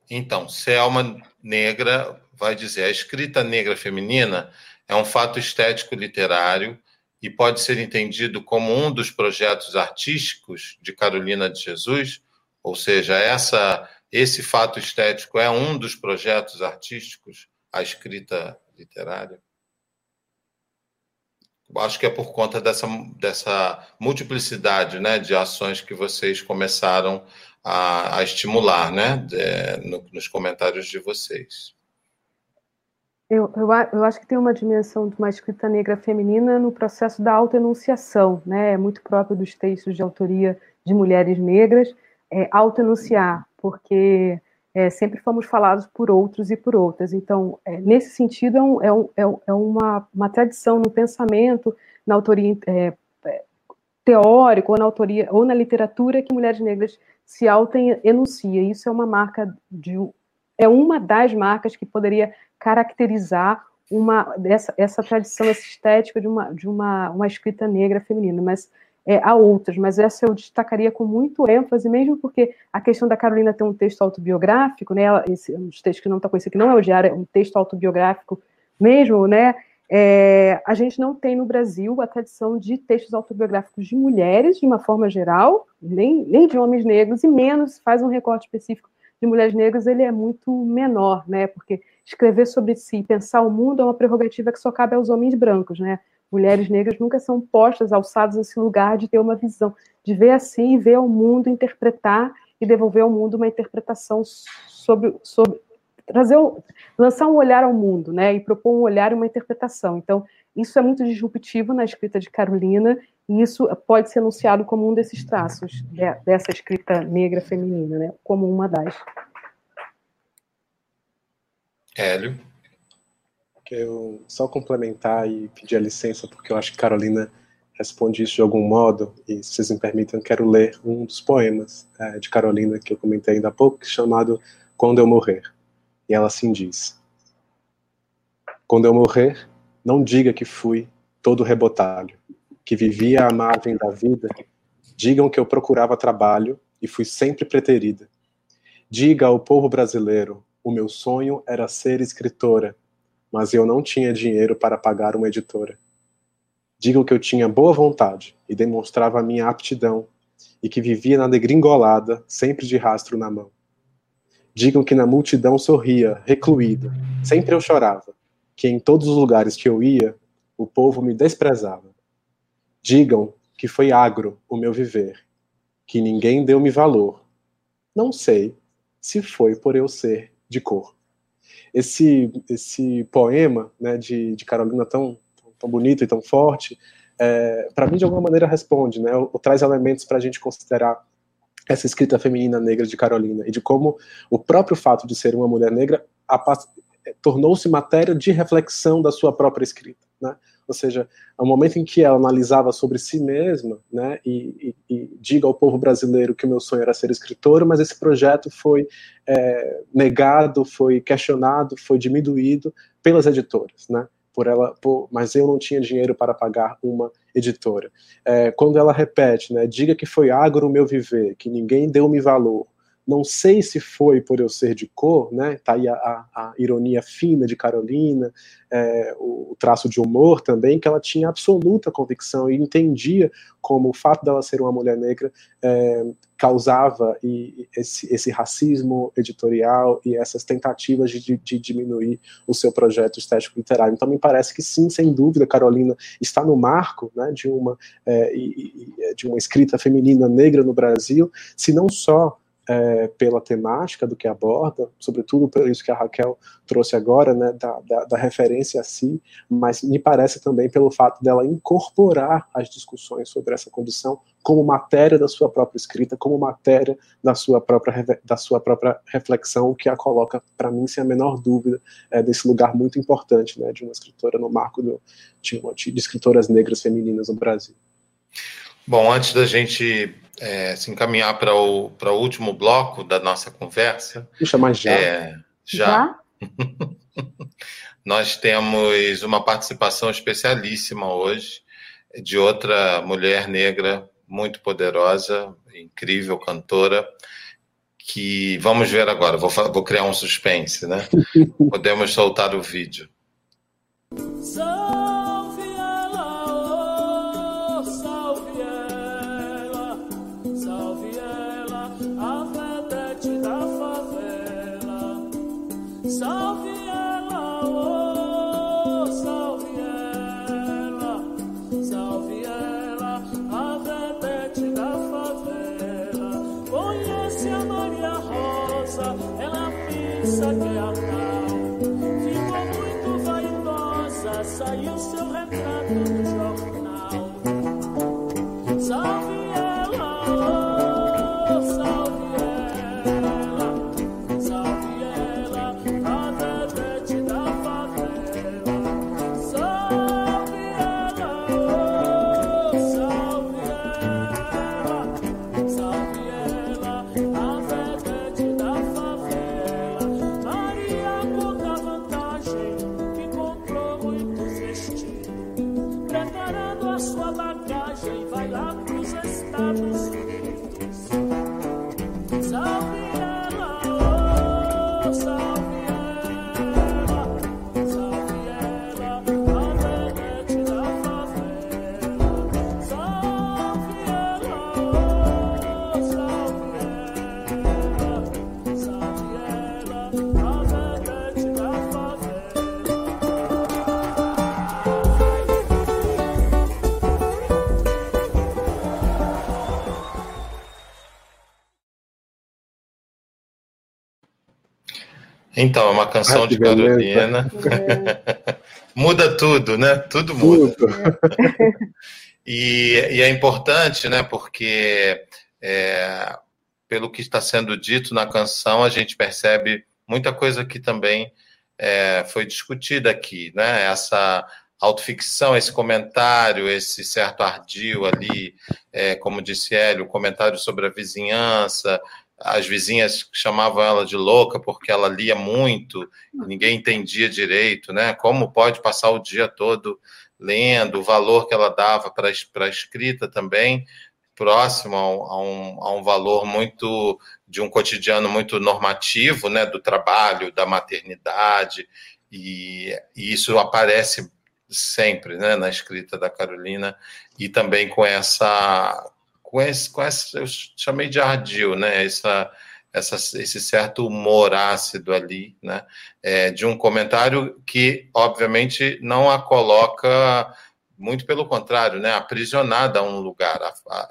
C: Então, Selma Negra vai dizer: a escrita negra feminina é um fato estético literário e pode ser entendido como um dos projetos artísticos de Carolina de Jesus, ou seja, essa esse fato estético é um dos projetos artísticos, a escrita literária. Acho que é por conta dessa, dessa multiplicidade né, de ações que vocês começaram a, a estimular né, de, no, nos comentários de vocês.
D: Eu, eu, eu, acho que tem uma dimensão de uma escrita negra feminina no processo da autoenunciação, né? É muito próprio dos textos de autoria de mulheres negras, é, autoenunciar, porque é, sempre fomos falados por outros e por outras. Então, é, nesse sentido, é, um, é, um, é, é uma, uma tradição no pensamento, na autoria é, é, teórica, ou na autoria, ou na literatura, que mulheres negras se auto-enuncia. Isso é uma marca de é uma das marcas que poderia caracterizar uma essa, essa tradição, essa estética de uma de uma, uma escrita negra feminina, mas é, há outras, mas essa eu destacaria com muito ênfase, mesmo porque a questão da Carolina ter um texto autobiográfico, né, esse, um texto que não está conhecido, que não é o diário, é um texto autobiográfico mesmo, né, é, a gente não tem no Brasil a tradição de textos autobiográficos de mulheres, de uma forma geral, nem, nem de homens negros, e menos faz um recorte específico de mulheres negras, ele é muito menor, né? Porque escrever sobre si, pensar o mundo é uma prerrogativa que só cabe aos homens brancos, né? Mulheres negras nunca são postas, alçadas nesse lugar de ter uma visão, de ver assim, ver o mundo, interpretar e devolver ao mundo uma interpretação sobre, sobre trazer, lançar um olhar ao mundo, né, e propor um olhar e uma interpretação. Então, isso é muito disruptivo na escrita de Carolina, e isso pode ser anunciado como um desses traços dessa escrita negra feminina, né, como uma das.
C: Hélio?
E: Eu só complementar e pedir a licença, porque eu acho que Carolina responde isso de algum modo, e se vocês me permitem, eu quero ler um dos poemas é, de Carolina que eu comentei ainda há pouco, chamado Quando Eu Morrer. E ela assim diz: Quando eu morrer, não diga que fui todo rebotalho, que vivia a margem da vida. Digam que eu procurava trabalho e fui sempre preterida. Diga ao povo brasileiro: o meu sonho era ser escritora, mas eu não tinha dinheiro para pagar uma editora. Digam que eu tinha boa vontade e demonstrava a minha aptidão, e que vivia na degringolada, sempre de rastro na mão. Digam que na multidão sorria, recluído. Sempre eu chorava, que em todos os lugares que eu ia, o povo me desprezava. Digam que foi agro o meu viver, que ninguém deu-me valor. Não sei se foi por eu ser de cor. Esse, esse poema né, de, de Carolina tão, tão bonito e tão forte, é, para mim, de alguma maneira, responde, né, ou traz elementos para a gente considerar essa escrita feminina negra de Carolina e de como o próprio fato de ser uma mulher negra tornou-se matéria de reflexão da sua própria escrita, né? Ou seja, ao momento em que ela analisava sobre si mesma, né, e, e, e diga ao povo brasileiro que o meu sonho era ser escritora, mas esse projeto foi é, negado, foi questionado, foi diminuído pelas editoras, né? por ela, por, mas eu não tinha dinheiro para pagar uma editora. É, quando ela repete, né, diga que foi agro o meu viver, que ninguém deu-me valor, não sei se foi por eu ser de cor, né? Tá aí a, a, ironia fina de Carolina, é, o, o, traço de humor também, que ela tinha absoluta convicção e entendia como o fato dela ser uma mulher negra é, causava e, esse, esse, racismo editorial e essas tentativas de, de, diminuir o seu projeto estético literário. Então me parece que sim, sem dúvida, Carolina está no marco né, de uma é, de uma escrita feminina negra no Brasil, se não só é, pela temática do que aborda, sobretudo por isso que a Raquel trouxe agora, né, da, da, da, referência a si, mas me parece também pelo fato dela incorporar as discussões sobre essa condição como matéria da sua própria escrita, como matéria da sua própria, da sua própria reflexão, que a coloca, para mim, sem a menor dúvida, é, desse lugar muito importante né, de uma escritora no marco do, de, de escritoras negras femininas no Brasil.
C: Bom, antes da gente é, se encaminhar para o, para o último bloco da nossa conversa.
E: Puxa, mas já.
C: É, já. já? <laughs> Nós temos uma participação especialíssima hoje de outra mulher negra muito poderosa, incrível cantora, que vamos ver agora. Vou, vou criar um suspense, né? <laughs> Podemos soltar o vídeo. Então, é uma canção de Carolina. <laughs> muda tudo, né? Tudo muda. Tudo. <laughs> e, e, é importante, né? Porque é, pelo que está sendo dito na canção, a gente percebe muita coisa que também é, foi discutida aqui, né? Essa autoficção, esse comentário, esse certo ardil ali, é, como disse Hélio, comentário sobre a vizinhança, as vizinhas chamavam ela de louca porque ela lia muito, ninguém entendia direito, né? Como pode passar o dia todo lendo, o valor que ela dava para a escrita também, próximo a um, a, um, valor muito de um cotidiano muito normativo, né? Do trabalho, da maternidade, e, e isso aparece sempre, né? Na escrita da Carolina e também com essa com esse, com esse eu chamei de ardil, né? Essa, essa, esse certo humor ácido ali, né? É, de um comentário que, obviamente, não a coloca, muito pelo contrário, né? Aprisionada a um lugar.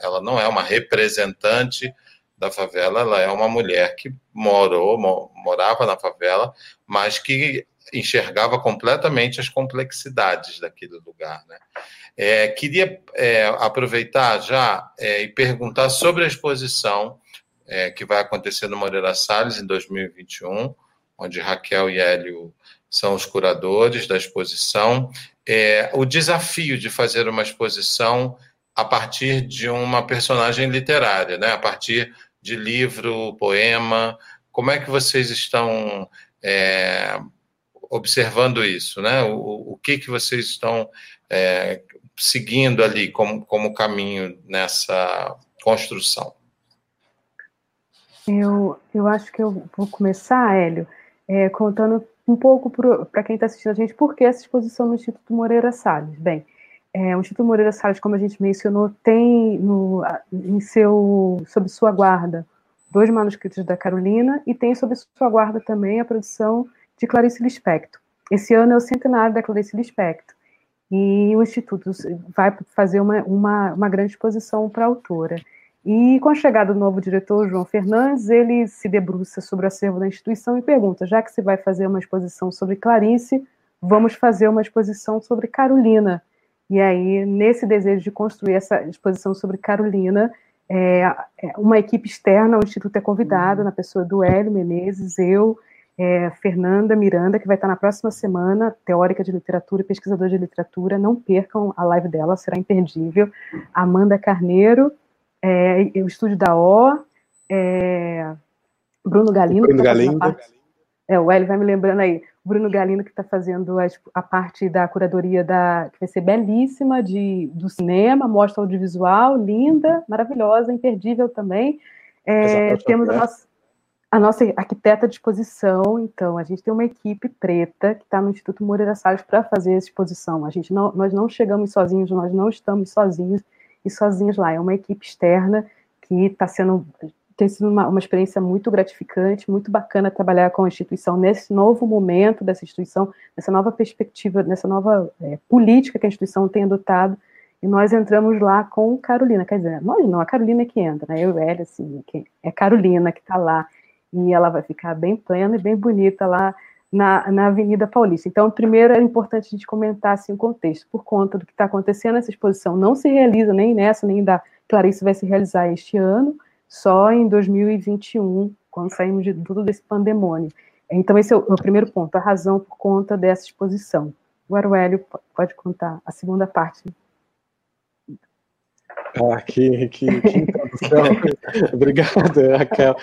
C: Ela não é uma representante da favela, ela é uma mulher que morou, morava na favela, mas que enxergava completamente as complexidades daquele lugar, né? É, queria é, aproveitar já é, e perguntar sobre a exposição é, que vai acontecer no Moreira Salles em 2021, onde Raquel e Hélio são os curadores da exposição. É, o desafio de fazer uma exposição a partir de uma personagem literária, né? a partir de livro, poema. Como é que vocês estão é, observando isso? Né? O, o que, que vocês estão é, seguindo ali como, como caminho nessa construção?
D: Eu, eu acho que eu vou começar, Hélio, é, contando um pouco para quem está assistindo a gente por que essa exposição no Instituto Moreira Salles. Bem, é, o Instituto Moreira Salles, como a gente mencionou, tem no, em seu, sob sua guarda dois manuscritos da Carolina e tem sob sua guarda também a produção de Clarice Lispector. Esse ano é o centenário da Clarice Lispector e o Instituto vai fazer uma, uma, uma grande exposição para a autora. E com a chegada do novo diretor, João Fernandes, ele se debruça sobre o acervo da instituição e pergunta: já que se vai fazer uma exposição sobre Clarice, vamos fazer uma exposição sobre Carolina. E aí, nesse desejo de construir essa exposição sobre Carolina, é, é uma equipe externa, o Instituto é convidado, uhum. na pessoa do Hélio Menezes, eu, é, Fernanda Miranda, que vai estar na próxima semana, teórica de literatura e pesquisadora de literatura. Não percam a live dela, será imperdível. Amanda Carneiro, é, o estúdio da O, é, Bruno Galindo.
E: Bruno tá Galindo. Parte,
D: é, o Hélio vai me lembrando aí. Bruno Galindo, que está fazendo a, a, parte da curadoria da. que vai ser belíssima, de, do cinema, mostra audiovisual, linda, maravilhosa, imperdível também. É, temos a nossa a nossa arquiteta de exposição, então, a gente tem uma equipe preta que está no Instituto Moreira Salles para fazer essa exposição. A gente não, nós não chegamos sozinhos, nós não estamos sozinhos e sozinhos lá. É uma equipe externa que está sendo tem sido uma, uma, experiência muito gratificante, muito bacana trabalhar com a instituição nesse novo momento dessa instituição, nessa nova perspectiva, nessa nova é, política que a instituição tem adotado. E nós entramos lá com Carolina, quer dizer, nós não, a Carolina é que entra, né? Eu e assim, é Carolina que está lá e ela vai ficar bem plena e bem bonita lá na, na Avenida Paulista. Então, primeiro é importante a gente comentar assim, o contexto. Por conta do que está acontecendo, essa exposição não se realiza nem nessa, nem da Clarice vai se realizar este ano, só em 2021, quando saímos de tudo desse pandemônio. Então, esse é o, é o primeiro ponto, a razão por conta dessa exposição. O Hélio pode contar a segunda parte.
E: Ah, que, que, que introdução. <laughs> Obrigado, Raquel.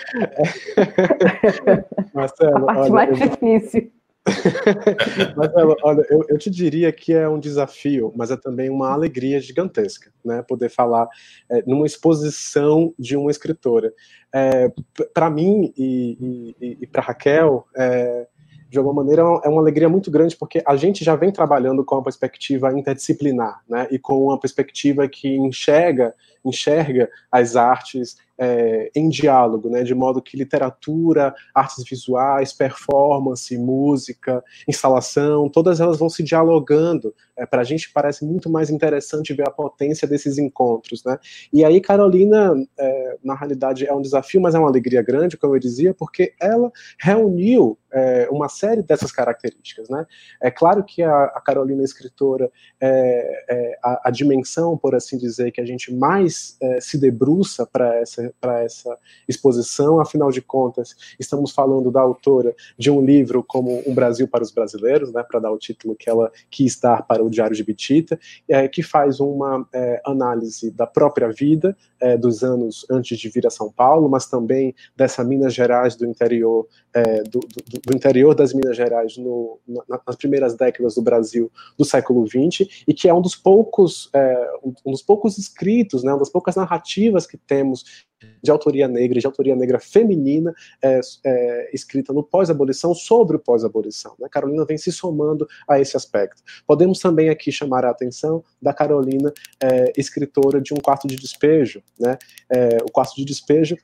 E: <laughs>
D: Marcelo, a parte olha, mais eu... difícil. <laughs>
E: Marcelo, olha, eu, eu, te diria que é um desafio, mas é também uma alegria gigantesca, né? Poder falar é, numa exposição de uma escritora. É, para mim e, e, e para Raquel, é, de alguma maneira, é uma alegria muito grande, porque a gente já vem trabalhando com uma perspectiva interdisciplinar, né, e com uma perspectiva que enxerga, enxerga as artes é, em diálogo, né, de modo que literatura, artes visuais, performance, música, instalação, todas elas vão se dialogando. É, Para a gente parece muito mais interessante ver a potência desses encontros, né? E aí Carolina, é, na realidade, é um desafio, mas é uma alegria grande, como eu dizia, porque ela reuniu é, uma série dessas características, né? É claro que a, a Carolina escritora, é, é, a, a, dimensão, por assim dizer, que a gente mais se debruça para essa essa exposição. Afinal de contas, estamos falando da autora de um livro como Um Brasil para os Brasileiros, né, para dar o título que ela quis dar para o Diário de Bitita, é, que faz uma é, análise da própria vida é, dos anos antes de vir a São Paulo, mas também dessa Minas Gerais do interior, é, do, do, do, interior das Minas Gerais no, na, nas primeiras décadas do Brasil do século XX, e que é um dos poucos, é, um dos poucos escritos, né, uma das poucas narrativas que temos de autoria negra, de autoria negra feminina, é, é, escrita no pós-abolição, sobre o pós-abolição. Né? Carolina vem se somando a esse aspecto. Podemos também aqui chamar a atenção da Carolina, é, escritora de Um Quarto de Despejo. Né? É, o Quarto de Despejo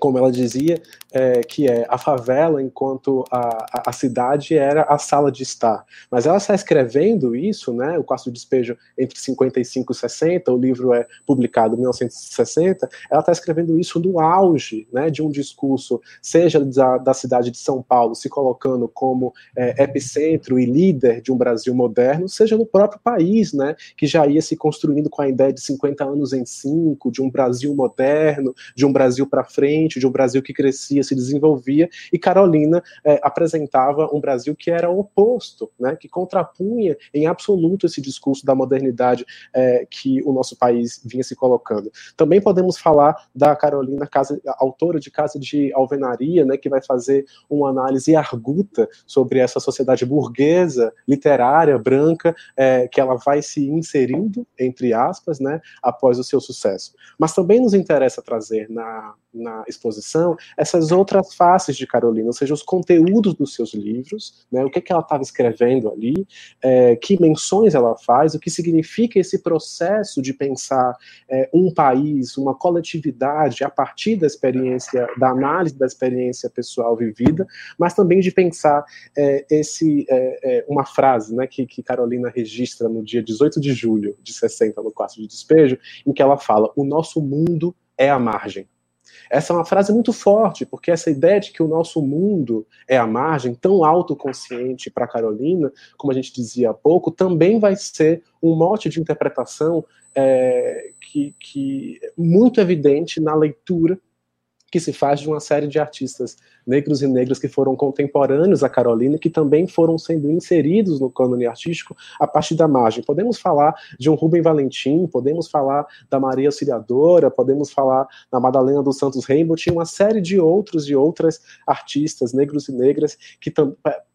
E: como ela dizia, é, que é a favela enquanto a, a, cidade era a sala de estar. Mas ela está escrevendo isso, né, o quarto de despejo entre 55 e 60, o livro é publicado em 1960, ela está escrevendo isso no auge né, de um discurso, seja da, da cidade de São Paulo se colocando como é, epicentro e líder de um Brasil moderno, seja no próprio país, né, que já ia se construindo com a ideia de 50 anos em 5, de um Brasil moderno, de um Brasil para frente, de um Brasil que crescia, se desenvolvia, e Carolina é, apresentava um Brasil que era oposto, né, que contrapunha em absoluto esse discurso da modernidade é, que o nosso país vinha se colocando. Também podemos falar da Carolina, casa, autora de Casa de Alvenaria, né, que vai fazer uma análise arguta sobre essa sociedade burguesa, literária, branca, é, que ela vai se inserindo, entre aspas, né, após o seu sucesso. Mas também nos interessa trazer na, na exposição essas outras faces de Carolina, ou seja, os conteúdos dos seus livros, né, o que, que ela estava escrevendo ali, é, que menções ela faz, o que significa esse processo de pensar é, um país, uma coletividade a partir da experiência, da análise da experiência pessoal vivida, mas também de pensar é, esse uma frase né, que, que Carolina registra no dia 18 de julho de 60, no quarto de despejo, em que ela fala: o nosso mundo é a margem. Essa é uma frase muito forte, porque essa ideia de que o nosso mundo é a margem, tão autoconsciente para Carolina, como a gente dizia há pouco, também vai ser um mote de interpretação é, que, que muito evidente na leitura que se faz de uma série de artistas negros e negras que foram contemporâneos a Carolina, que também foram sendo inseridos no cânone artístico a partir da margem. Podemos falar de um Rubem Valentim, podemos falar da Maria Auxiliadora, podemos falar da Madalena dos Santos Rainbow, tinha uma série de outros e outras artistas negros e negras que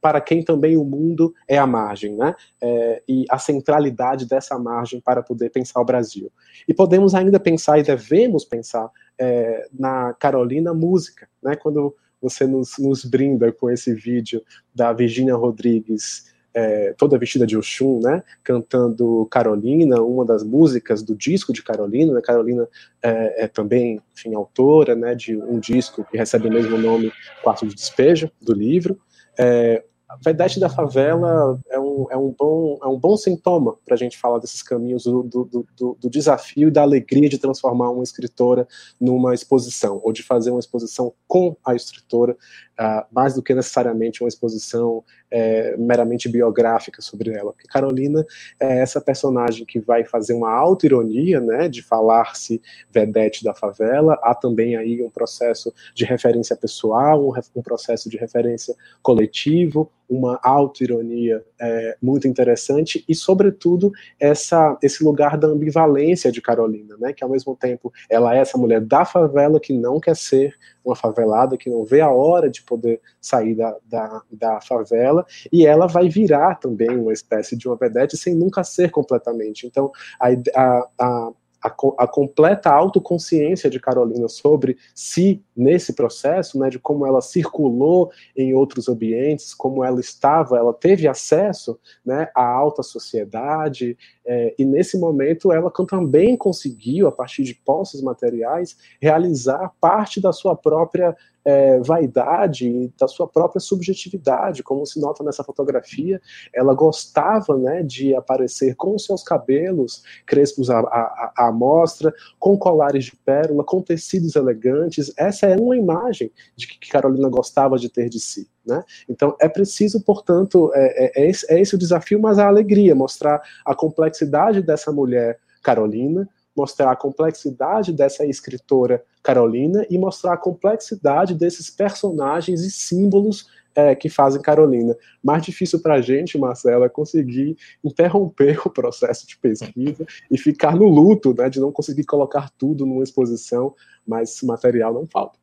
E: para quem também o mundo é a margem, né? É, e a centralidade dessa margem para poder pensar o Brasil. E podemos ainda pensar e devemos pensar é, na Carolina Música, né? Quando você nos, nos brinda com esse vídeo da Virginia Rodrigues, é, toda vestida de Oxum, né? Cantando Carolina, uma das músicas do disco de Carolina. Né? Carolina é, é, também, enfim, autora, né? De um disco que recebe o mesmo nome, Quarto de Despejo, do livro. É, Vedete da Favela é um, é um, bom, é um bom sintoma para a gente falar desses caminhos do, do, do, do, desafio e da alegria de transformar uma escritora numa exposição, ou de fazer uma exposição com a escritora, uh, mais do que necessariamente uma exposição é, meramente biográfica sobre ela. Porque Carolina é essa personagem que vai fazer uma auto-ironia, né, de falar-se vedete da favela. Há também aí um processo de referência pessoal, um, um processo de referência coletivo, uma auto-ironia é, muito interessante e, sobretudo, essa, esse lugar da ambivalência de Carolina, né, que ao mesmo tempo ela é essa mulher da favela que não quer ser uma favelada, que não vê a hora de poder sair da, da, da favela, e ela vai virar também uma espécie de uma vedete sem nunca ser completamente. Então, a, a, a a, a, completa autoconsciência de Carolina sobre si nesse processo, né, de como ela circulou em outros ambientes, como ela estava, ela teve acesso né, à alta sociedade, é, e nesse momento ela também conseguiu, a partir de posses materiais, realizar parte da sua própria é, vaidade e da sua própria subjetividade, como se nota nessa fotografia. Ela gostava né, de aparecer com seus cabelos crespos à, à, à mostra, com colares de pérola, com tecidos elegantes. Essa é uma imagem de que Carolina gostava de ter de si. Né? Então é preciso, portanto, é, é, é, esse, é esse o desafio, mas a alegria, mostrar a complexidade dessa mulher Carolina, mostrar a complexidade dessa escritora Carolina e mostrar a complexidade desses personagens e símbolos é, que fazem Carolina. Mais difícil para a gente, Marcelo, é conseguir interromper <laughs> o processo de pesquisa e ficar no luto, né, de não conseguir colocar tudo numa exposição, mas material não falta.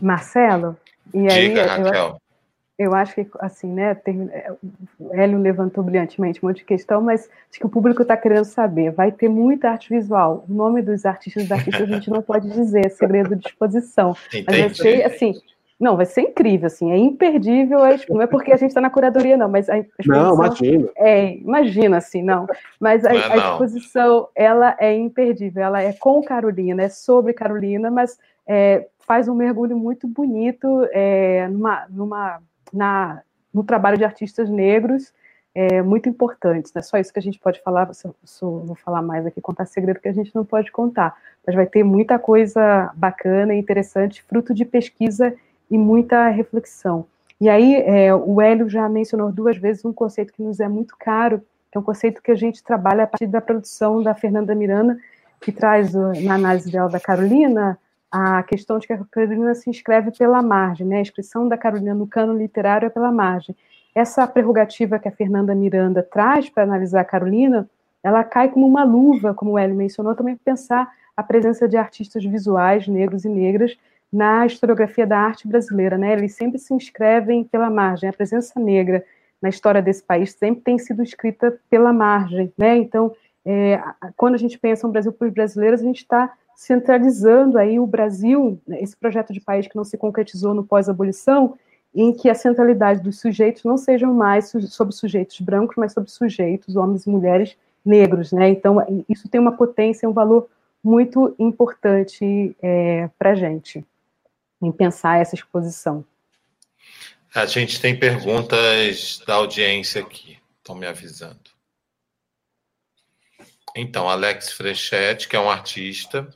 D: Marcelo, e aí,
C: Diga, Raquel.
D: Eu acho que, assim, né, tem, é, o Hélio levantou brilhantemente um monte de questão, mas acho que o público está querendo saber. Vai ter muita arte visual. O nome dos artistas e artistas a gente não pode dizer, é segredo de exposição. Entendi. Mas vai ser, assim, não, vai ser incrível, assim, é imperdível. não é porque a gente está na curadoria, não, mas a exposição...
E: Não, imagina.
D: É, imagina, assim, não. Mas a, é, a exposição, ela é imperdível, ela é com Carolina, é sobre Carolina, mas é, faz um mergulho muito bonito é, numa, numa na, no trabalho de artistas negros é, muito importantes. Não é só isso que a gente pode falar, vou falar mais aqui, contar segredo que a gente não pode contar, mas vai ter muita coisa bacana e interessante, fruto de pesquisa e muita reflexão. E aí, é, o Hélio já mencionou duas vezes um conceito que nos é muito caro, que é um conceito que a gente trabalha a partir da produção da Fernanda Miranda, que traz na análise dela da Carolina a questão de que a Carolina se inscreve pela margem, né? a inscrição da Carolina no cano literário é pela margem. Essa prerrogativa que a Fernanda Miranda traz para analisar a Carolina, ela cai como uma luva, como o Hélio mencionou, também pensar a presença de artistas visuais, negros e negras, na historiografia da arte brasileira. Né? Eles sempre se inscrevem pela margem. A presença negra na história desse país sempre tem sido escrita pela margem. Né? Então, é, quando a gente pensa no Brasil para os brasileiros, a gente está centralizando aí o Brasil, né, esse projeto de país que não se concretizou no pós-abolição, em que a centralidade dos sujeitos não sejam mais sobre sujeitos brancos, mas sobre sujeitos, homens e mulheres negros, né? Então, isso tem uma potência, um valor muito importante é, para a gente, em pensar essa exposição.
C: A gente tem perguntas da audiência aqui, estão me avisando. Então, Alex Frechetti, que é um artista,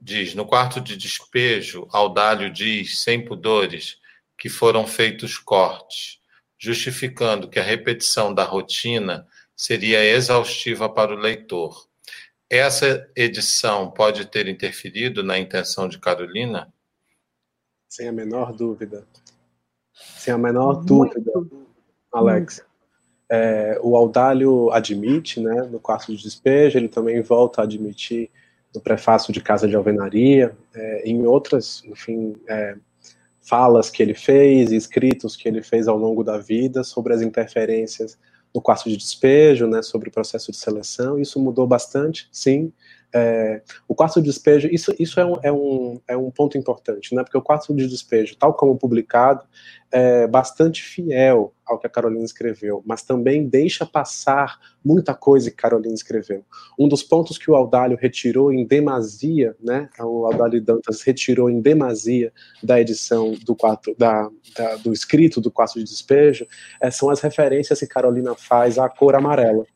C: diz: no quarto de despejo, Audálio diz, sem pudores, que foram feitos cortes, justificando que a repetição da rotina seria exaustiva para o leitor. Essa edição pode ter interferido na intenção de Carolina?
E: Sem a menor dúvida. Sem a menor dúvida, Alex. É, o Audálio admite, né, no quarto de despejo, ele também volta a admitir no prefácio de Casa de Alvenaria, é, em outras, enfim, é, falas que ele fez, escritos que ele fez ao longo da vida sobre as interferências no quarto de despejo, né, sobre o processo de seleção. Isso mudou bastante, sim. É, o quarto de despejo, isso, isso é, um, é, um, é um ponto importante, né? Porque o quarto de despejo, tal como publicado, é bastante fiel ao que a Carolina escreveu, mas também deixa passar muita coisa que Carolina escreveu. Um dos pontos que o Audálio retirou em demasia, né? O Audálio Dantas retirou em demasia da edição do quarto, da, da do escrito do quarto de despejo, é, são as referências que Carolina faz à cor amarela.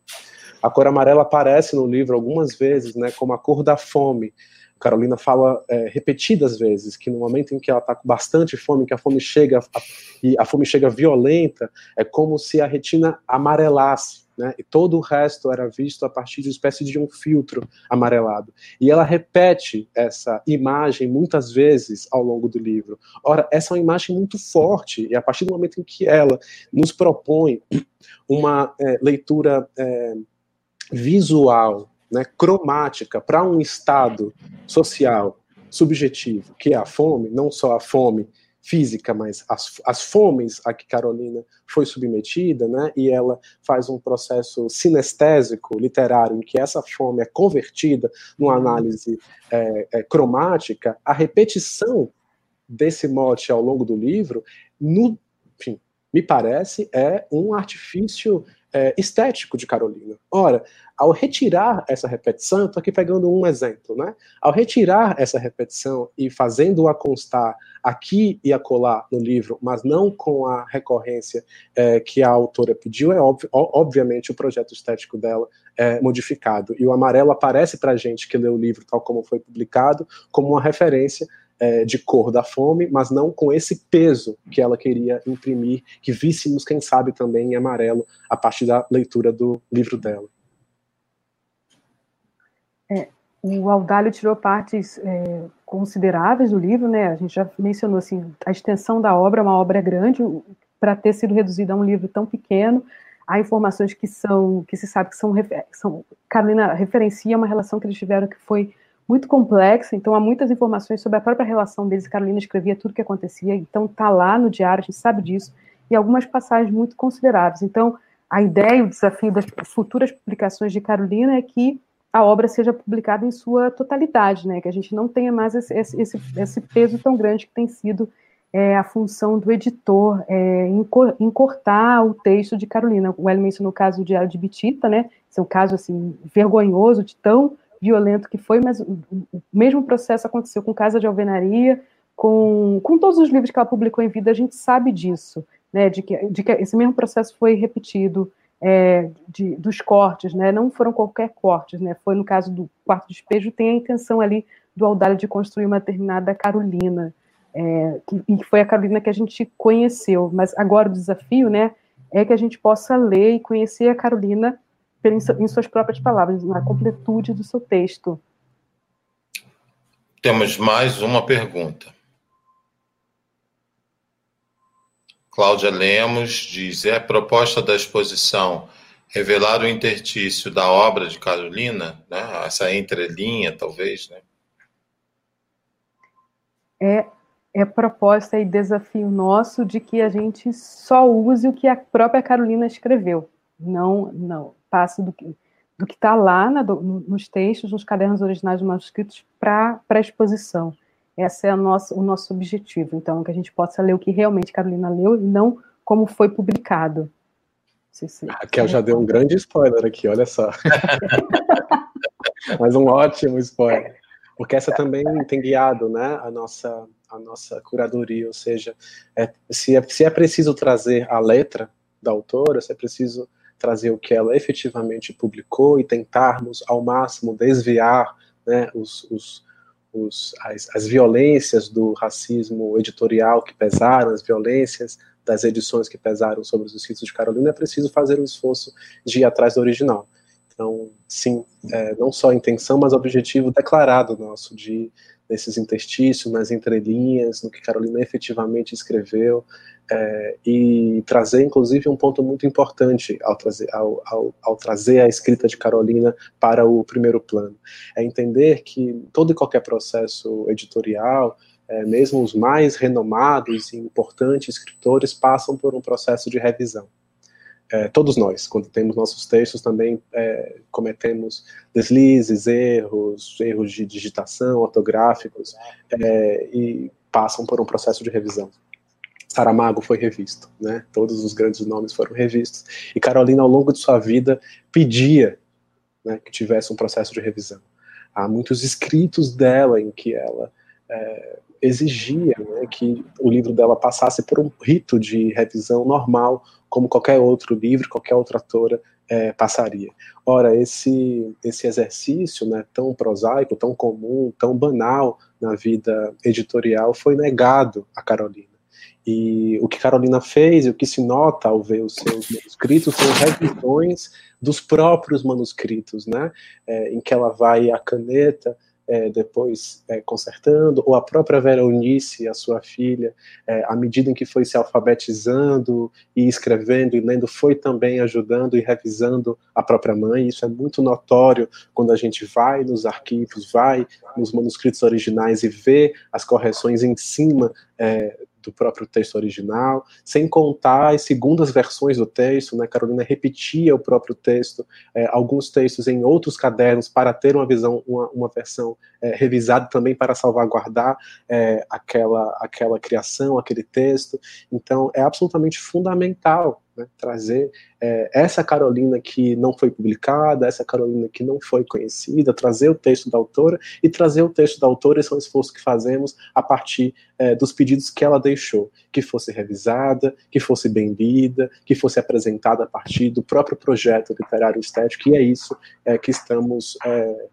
E: A cor amarela aparece no livro algumas vezes, né, como a cor da fome, Carolina fala é, repetidas vezes que no momento em que ela está com bastante fome, que a fome chega a, e a fome chega violenta, é como se a retina amarelasse, né? E todo o resto era visto a partir de uma espécie de um filtro amarelado. E ela repete essa imagem muitas vezes ao longo do livro. Ora, essa é uma imagem muito forte, e a partir do momento em que ela nos propõe uma é, leitura é, visual né, cromática para um estado social subjetivo, que é a fome, não só a fome física, mas as, as fomes a que Carolina foi submetida, né, e ela faz um processo sinestésico, literário, em que essa fome é convertida numa análise é, é, cromática, a repetição desse mote ao longo do livro, no, enfim, me parece, é um artifício é, estético de Carolina. Ora, ao retirar essa repetição, estou aqui pegando um exemplo, né? Ao retirar essa repetição e fazendo-a constar aqui e acolá no livro, mas não com a recorrência é, que a autora pediu, é óbvio, obviamente o projeto estético dela é modificado. E o amarelo aparece para gente que lê o livro tal como foi publicado, como uma referência é, de cor da fome, mas não com esse peso que ela queria imprimir, que víssemos, quem sabe, também em amarelo, a partir da leitura do livro dela.
D: É, o Audálio tirou partes é, consideráveis do livro, né? A gente já mencionou assim, a extensão da obra uma obra grande, para ter sido reduzida a um livro tão pequeno, há informações que são, que se sabe que são, são Carolina referencia uma relação que eles tiveram que foi muito complexa, então há muitas informações sobre a própria relação deles. Carolina escrevia tudo o que acontecia, então está lá no diário, a gente sabe disso, e algumas passagens muito consideráveis. Então, a ideia e o desafio das futuras publicações de Carolina é que a obra seja publicada em sua totalidade, né? Que a gente não tenha mais esse, esse, esse peso tão grande que tem sido é, a função do editor é, o texto de Carolina. O Ellen mencionou caso do Diário de Bitita, né? Esse é um caso assim vergonhoso de tão violento que foi, mas o, o mesmo processo aconteceu com Casa de Alvenaria, com, com todos os livros que ela publicou em vida, a gente sabe disso, né, de que, de que esse mesmo processo foi repetido é, de, dos cortes, né, não foram qualquer cortes, né, foi no caso do quarto despejo, tem a intenção ali do Audálio de construir uma determinada Carolina, é, que, e foi a Carolina que a gente conheceu, mas agora o desafio, né, é que a gente possa ler e conhecer a Carolina em suas próprias palavras, na completude do seu texto.
C: Temos mais uma pergunta. Cláudia Lemos diz: é a proposta da exposição revelar o intertício da obra de Carolina, né? essa entrelinha, talvez, né?
D: É, é proposta e desafio nosso de que a gente só use o que a própria Carolina escreveu. Não, não passe do que do que está lá na, nos textos, nos cadernos originais dos manuscritos para a exposição. Esse é nossa, o nosso objetivo. Então, que a gente possa ler o que realmente Carolina leu e não como foi publicado.
E: Se, se, Raquel já deu um grande spoiler aqui, olha só. <laughs> Mas um ótimo spoiler. Porque essa também tem guiado né, a, nossa, a nossa curadoria, ou seja, é, se, é, se é preciso trazer a letra da autora, se é preciso trazer o que ela efetivamente publicou e tentarmos ao máximo desviar né, os, os, os, as, as violências do racismo editorial que pesaram, as violências das edições que pesaram sobre os escritos de Carolina, é preciso fazer o um esforço de ir atrás do original. Então, sim, é, não só a intenção, mas o objetivo declarado nosso de nesses interstícios, nas entrelinhas, no que Carolina efetivamente escreveu, é, e trazer, inclusive, um ponto muito importante ao trazer, ao, ao, ao, trazer a escrita de Carolina para o primeiro plano. É entender que todo e qualquer processo editorial, é, mesmo os mais renomados e importantes escritores, passam por um processo de revisão. É, todos nós, quando temos nossos textos, também é, cometemos deslizes, erros, erros de digitação, ortográficos, é, e passam por um processo de revisão. Saramago foi revisto, né? Todos os grandes nomes foram revistos. E Carolina, ao longo de sua vida, pedia né, que tivesse um processo de revisão. Há muitos escritos dela em que ela é, exigia né, que o livro dela passasse por um rito de revisão normal, como qualquer outro livro, qualquer outra autora é, passaria. Ora, esse, esse exercício né, tão prosaico, tão comum, tão banal na vida editorial foi negado a Carolina. E o que Carolina fez, e o que se nota ao ver os seus manuscritos, são revisões dos próprios manuscritos, né? É, em que ela vai à caneta é, depois é, consertando, ou a própria Veronice, a sua filha, é, à medida em que foi se alfabetizando e escrevendo e lendo, foi também ajudando e revisando a própria mãe. Isso é muito notório quando a gente vai nos arquivos, vai nos manuscritos originais e vê as correções em cima é, do próprio texto original, sem contar as segundas versões do texto, né? Carolina repetia o próprio texto, é, alguns textos em outros cadernos para ter uma visão, uma, uma versão é, revisada também para salvaguardar é, aquela, aquela criação, aquele texto. Então, é absolutamente fundamental né, trazer é, essa Carolina que não foi publicada, essa Carolina que não foi conhecida, trazer o texto da autora e trazer o texto da autora, esse é um esforço que fazemos a partir é, dos pedidos que ela deixou, que fosse revisada, que fosse bem lida, que fosse apresentada a partir do próprio projeto literário estético, e é isso é, que estamos é,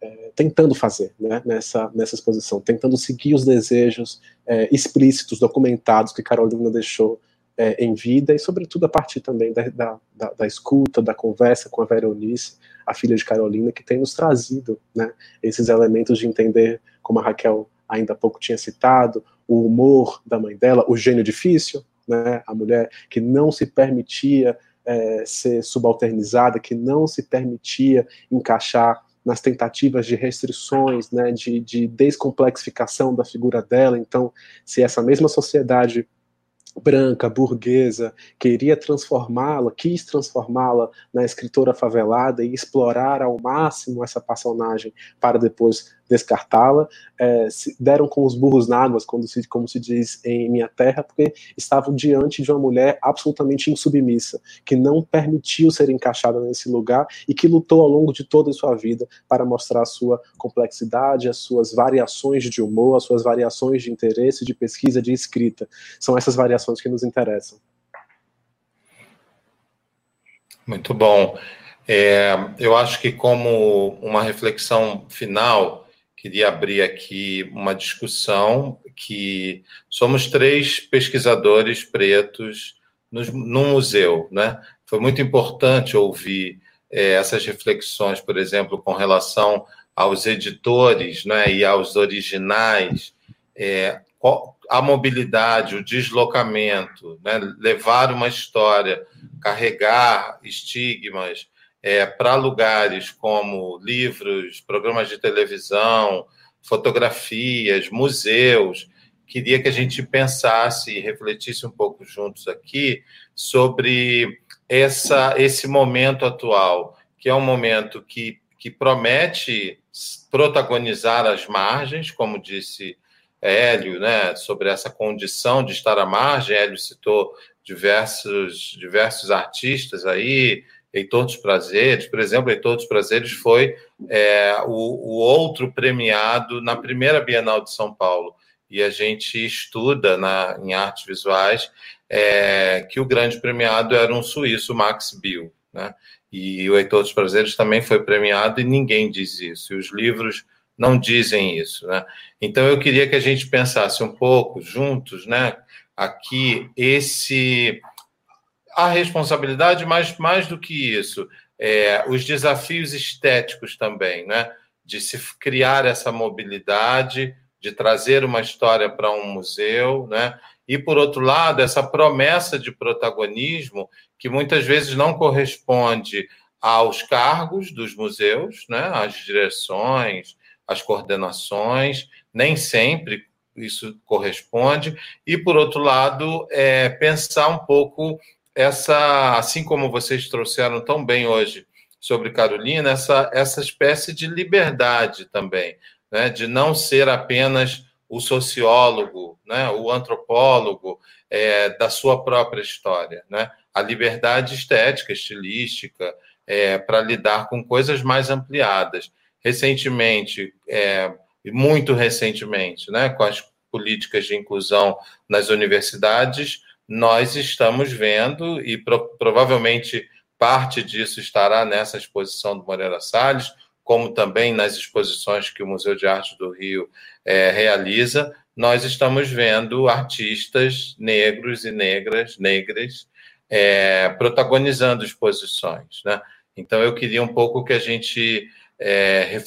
E: é, tentando fazer né, nessa, nessa exposição, tentando seguir os desejos é, explícitos, documentados que Carolina deixou é, em vida e, sobretudo, a partir também da, da, da, da, escuta, da conversa com a Veronice, a filha de Carolina, que tem nos trazido né, esses elementos de entender, como a Raquel ainda há pouco tinha citado, o humor da mãe dela, o gênio difícil, né, a mulher que não se permitia é, ser subalternizada, que não se permitia encaixar nas tentativas de restrições, né, de, de descomplexificação da figura dela. Então, se essa mesma sociedade branca, burguesa, queria transformá-la, quis transformá-la na escritora favelada e explorar ao máximo essa personagem para depois descartá-la, é, deram com os burros na água, como se, como se diz em minha terra, porque estavam diante de uma mulher absolutamente insubmissa, que não permitiu ser encaixada nesse lugar e que lutou ao longo de toda a sua vida para mostrar a sua complexidade, as suas variações de humor, as suas variações de interesse, de pesquisa, de escrita. São essas variações que nos interessam.
C: Muito bom. É, eu acho que, como uma reflexão final, queria abrir aqui uma discussão que somos três pesquisadores pretos no, no museu, né? Foi muito importante ouvir é, essas reflexões, por exemplo, com relação aos editores, né, e aos originais, é, a mobilidade, o deslocamento, né, levar uma história, carregar estigmas, é, para lugares como livros, programas de televisão, fotografias, museus. Queria que a gente pensasse e refletisse um pouco juntos aqui sobre essa, esse momento atual, que é um momento que, que promete protagonizar as margens, como disse Hélio, né, sobre essa condição de estar à margem. Hélio citou diversos, diversos artistas aí, Heitor dos Prazeres, por exemplo, Heitor dos Prazeres foi é, o, o, outro premiado na primeira Bienal de São Paulo. E a gente estuda na, em artes visuais é, que o grande premiado era um suíço, Max Bill. Né? E o Heitor dos Prazeres também foi premiado e ninguém diz isso. E os livros não dizem isso. Né? Então eu queria que a gente pensasse um pouco juntos, né? Aqui esse a responsabilidade, mas mais do que isso, é, os desafios estéticos também, né? De se criar essa mobilidade, de trazer uma história para um museu, né? E, por outro lado, essa promessa de protagonismo que muitas vezes não corresponde aos cargos dos museus, né? Às direções, às coordenações, nem sempre isso corresponde. E, por outro lado, é, pensar um pouco essa, assim como vocês trouxeram tão bem hoje sobre Carolina, essa, essa espécie de liberdade também, né, de não ser apenas o sociólogo, né, o antropólogo é, da sua própria história, né, a liberdade estética, estilística, é, para lidar com coisas mais ampliadas. Recentemente, é, muito recentemente, né, com as políticas de inclusão nas universidades, nós estamos vendo, e pro, provavelmente parte disso estará nessa exposição do Moreira Salles, como também nas exposições que o Museu de Arte do Rio é, realiza, nós estamos vendo artistas negros e negras, negras, é, protagonizando exposições. Né? Então, eu queria um pouco que a gente é,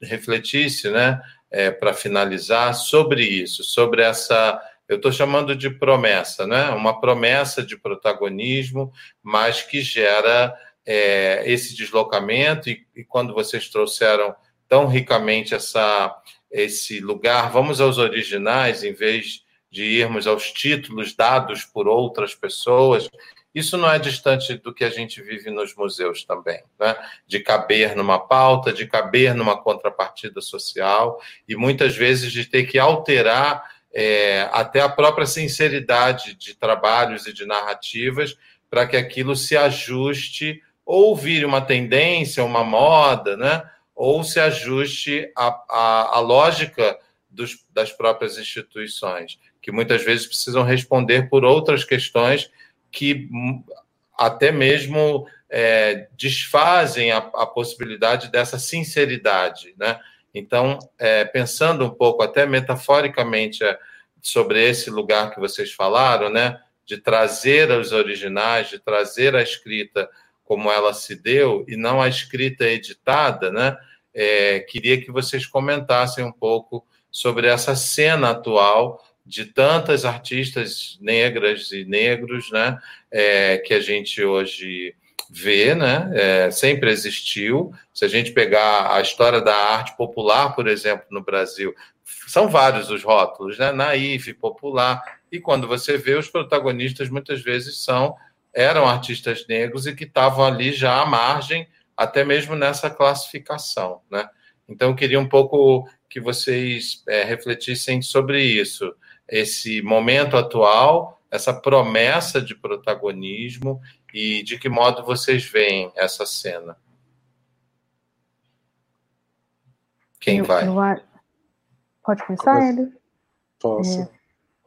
C: refletisse, né, é, para finalizar, sobre isso, sobre essa. Eu estou chamando de promessa, né? uma promessa de protagonismo, mas que gera é, esse deslocamento. E, e quando vocês trouxeram tão ricamente essa, esse lugar, vamos aos originais, em vez de irmos aos títulos dados por outras pessoas, isso não é distante do que a gente vive nos museus também, né? de caber numa pauta, de caber numa contrapartida social e muitas vezes de ter que alterar é, até a própria sinceridade de trabalhos e de narrativas para que aquilo se ajuste ou vire uma tendência, uma moda, né? ou se ajuste à, lógica dos, das próprias instituições, que muitas vezes precisam responder por outras questões que até mesmo é, desfazem a, a, possibilidade dessa sinceridade, né? Então, é, pensando um pouco, até metaforicamente, é, sobre esse lugar que vocês falaram, né? De trazer os originais, de trazer a escrita como ela se deu e não a escrita editada, né? É, queria que vocês comentassem um pouco sobre essa cena atual de tantas artistas negras e negros, né, é, que a gente hoje vê, né, é, sempre existiu. Se a gente pegar a história da arte popular, por exemplo, no Brasil, são vários os rótulos, né, naif, popular, e quando você vê os protagonistas muitas vezes são eram artistas negros e que estavam ali já à margem, até mesmo nessa classificação, né? Então, eu queria um pouco que vocês é, refletissem sobre isso esse momento atual, essa promessa de protagonismo e de que modo vocês veem essa cena? Quem
D: eu,
C: vai?
D: Eu, pode começar, ele?
E: Posso. É...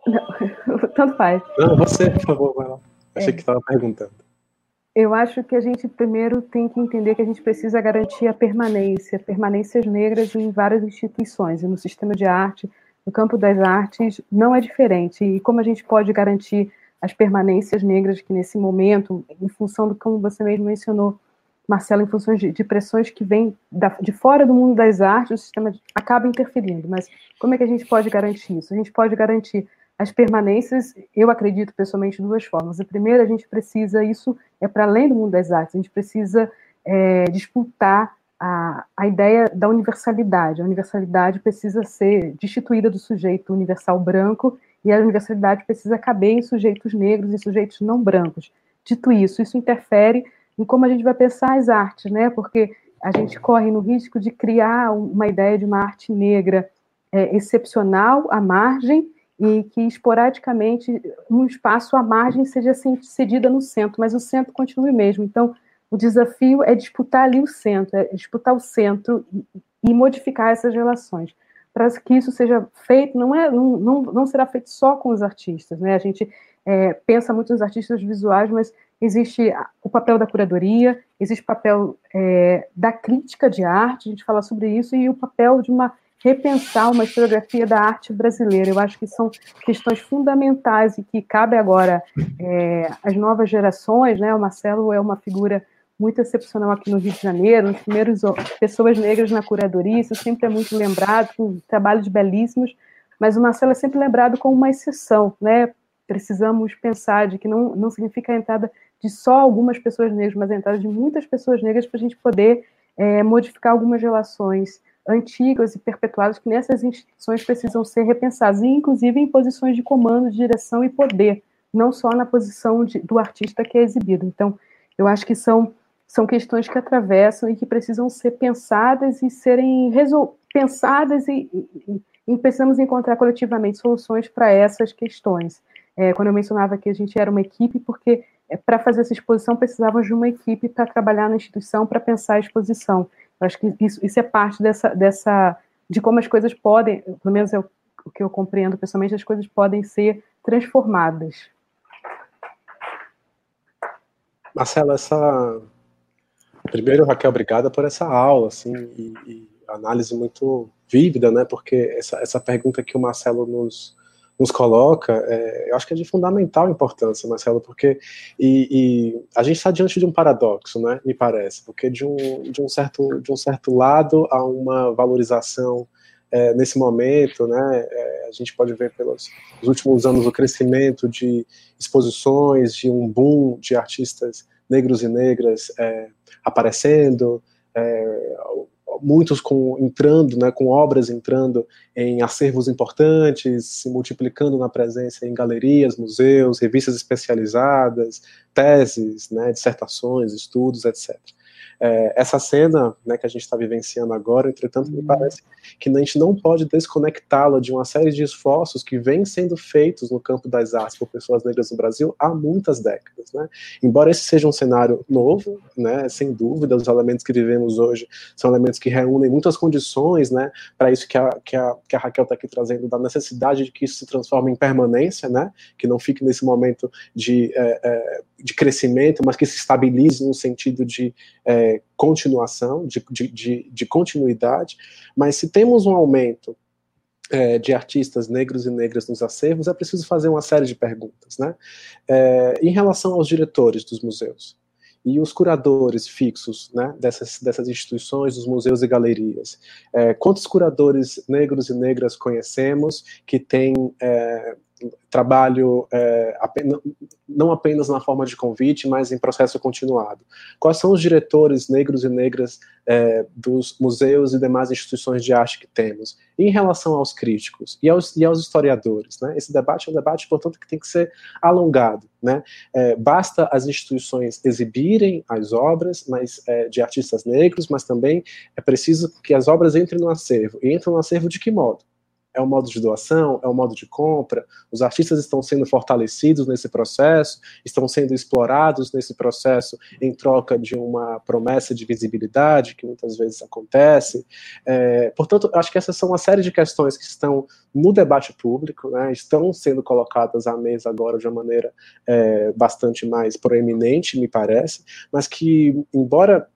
D: Não, <laughs> tanto faz.
E: Não, você, por favor, vai lá. Achei é. que estava perguntando.
D: Eu acho que a gente primeiro tem que entender que a gente precisa garantir a permanência, permanências negras em várias instituições, e no sistema de arte, no campo das artes não é diferente. E como a gente pode garantir as permanências negras que nesse momento, em função do como você mesmo mencionou, Marcelo, em função de, de pressões que vêm de fora do mundo das artes, o sistema acaba interferindo. Mas como é que a gente pode garantir isso? A gente pode garantir as permanências, eu acredito pessoalmente, de duas formas. A primeira, a gente precisa, isso é para além do mundo das artes, a gente precisa é, disputar a, a ideia da universalidade. A universalidade precisa ser destituída do sujeito universal branco e a universalidade precisa caber em sujeitos negros e sujeitos não brancos. Dito isso, isso interfere em como a gente vai pensar as artes, né? Porque a gente corre no risco de criar uma ideia de uma arte negra é, excepcional à margem e que esporadicamente um espaço à margem seja cedida no centro, mas o centro continue mesmo. Então, o desafio é disputar ali o centro, é disputar o centro e, modificar essas relações. Para que isso seja feito, não, é, não, não, não será feito só com os artistas. Né? A gente é, pensa muito nos artistas visuais, mas existe o papel da curadoria, existe o papel é, da crítica de arte, a gente fala sobre isso, e o papel de uma repensar uma historiografia da arte brasileira. Eu acho que são questões fundamentais e que cabe agora é, às novas gerações. Né? O Marcelo é uma figura muito excepcional aqui no Rio de Janeiro, os primeiros pessoas negras na curadoria, isso sempre é muito lembrado, com trabalhos belíssimos, mas o Marcelo é sempre lembrado como uma exceção, né? Precisamos pensar de que não, não significa a entrada de só algumas pessoas negras, mas a entrada de muitas pessoas negras para a gente poder é, modificar algumas relações antigas e perpetuadas que nessas instituições precisam ser repensadas, inclusive em posições de comando, de direção e poder, não só na posição de, do artista que é exibido. Então, eu acho que são são questões que atravessam e que precisam ser pensadas e serem pensadas e, e, e, precisamos encontrar coletivamente soluções para essas questões. É, quando eu mencionava que a gente era uma equipe, porque é, para fazer essa exposição precisávamos de uma equipe para trabalhar na instituição, para pensar a exposição. Eu acho que isso, isso é parte dessa, dessa, de como as coisas podem, pelo menos é o porque eu compreendo pessoalmente as coisas podem ser transformadas.
E: Marcela, essa primeiro Raquel, obrigada por essa aula, assim, e, e análise muito vívida, né? Porque essa, essa pergunta que o Marcelo nos nos coloca, é, eu acho que é de fundamental importância, Marcelo, porque e, e a gente está diante de um paradoxo, né? Me parece, porque de um, de um certo de um certo lado há uma valorização é, nesse momento, né? É, a gente pode ver pelos últimos anos o crescimento de exposições, de um boom de artistas negros e negras é, aparecendo, é, muitos com, entrando, né, com obras entrando em acervos importantes, se multiplicando na presença em galerias, museus, revistas especializadas, teses, né, dissertações, estudos, etc. É, essa cena né, que a gente está vivenciando agora, entretanto, me uhum. parece que a gente não pode desconectá-la de uma série de esforços que vêm sendo feitos no campo das artes por pessoas negras no Brasil há muitas décadas. Né? Embora esse seja um cenário novo, né, sem dúvida, os elementos que vivemos hoje são elementos que reúnem muitas condições né, para isso que a, que, a, que a Raquel está aqui trazendo, da necessidade de que isso se transforme em permanência, né, que não fique nesse momento de, é, é, de crescimento, mas que se estabilize no sentido de é, continuação, de, de, de, continuidade, mas se temos um aumento é, de artistas negros e negras nos acervos, é preciso fazer uma série de perguntas. Né? É, em relação aos diretores dos museus e os curadores fixos né, dessas, dessas instituições, dos museus e galerias, é, quantos curadores negros e negras conhecemos que têm é, trabalho é, apenas, não apenas na forma de convite, mas em processo continuado. Quais são os diretores negros e negras é, dos museus e demais instituições de arte que temos? E em relação aos críticos e aos, e aos historiadores, né? esse debate é um debate, portanto, que tem que ser alongado. Né? É, basta as instituições exibirem as obras mas, é, de artistas negros, mas também é preciso que as obras entrem no acervo. E entram no acervo de que modo? É um modo de doação, é um modo de compra. Os artistas estão sendo fortalecidos nesse processo, estão sendo explorados nesse processo em troca de uma promessa de visibilidade, que muitas vezes acontece. É, portanto, acho que essas são uma série de questões que estão no debate público, né, estão sendo colocadas à mesa agora de uma maneira é, bastante mais proeminente, me parece, mas que, embora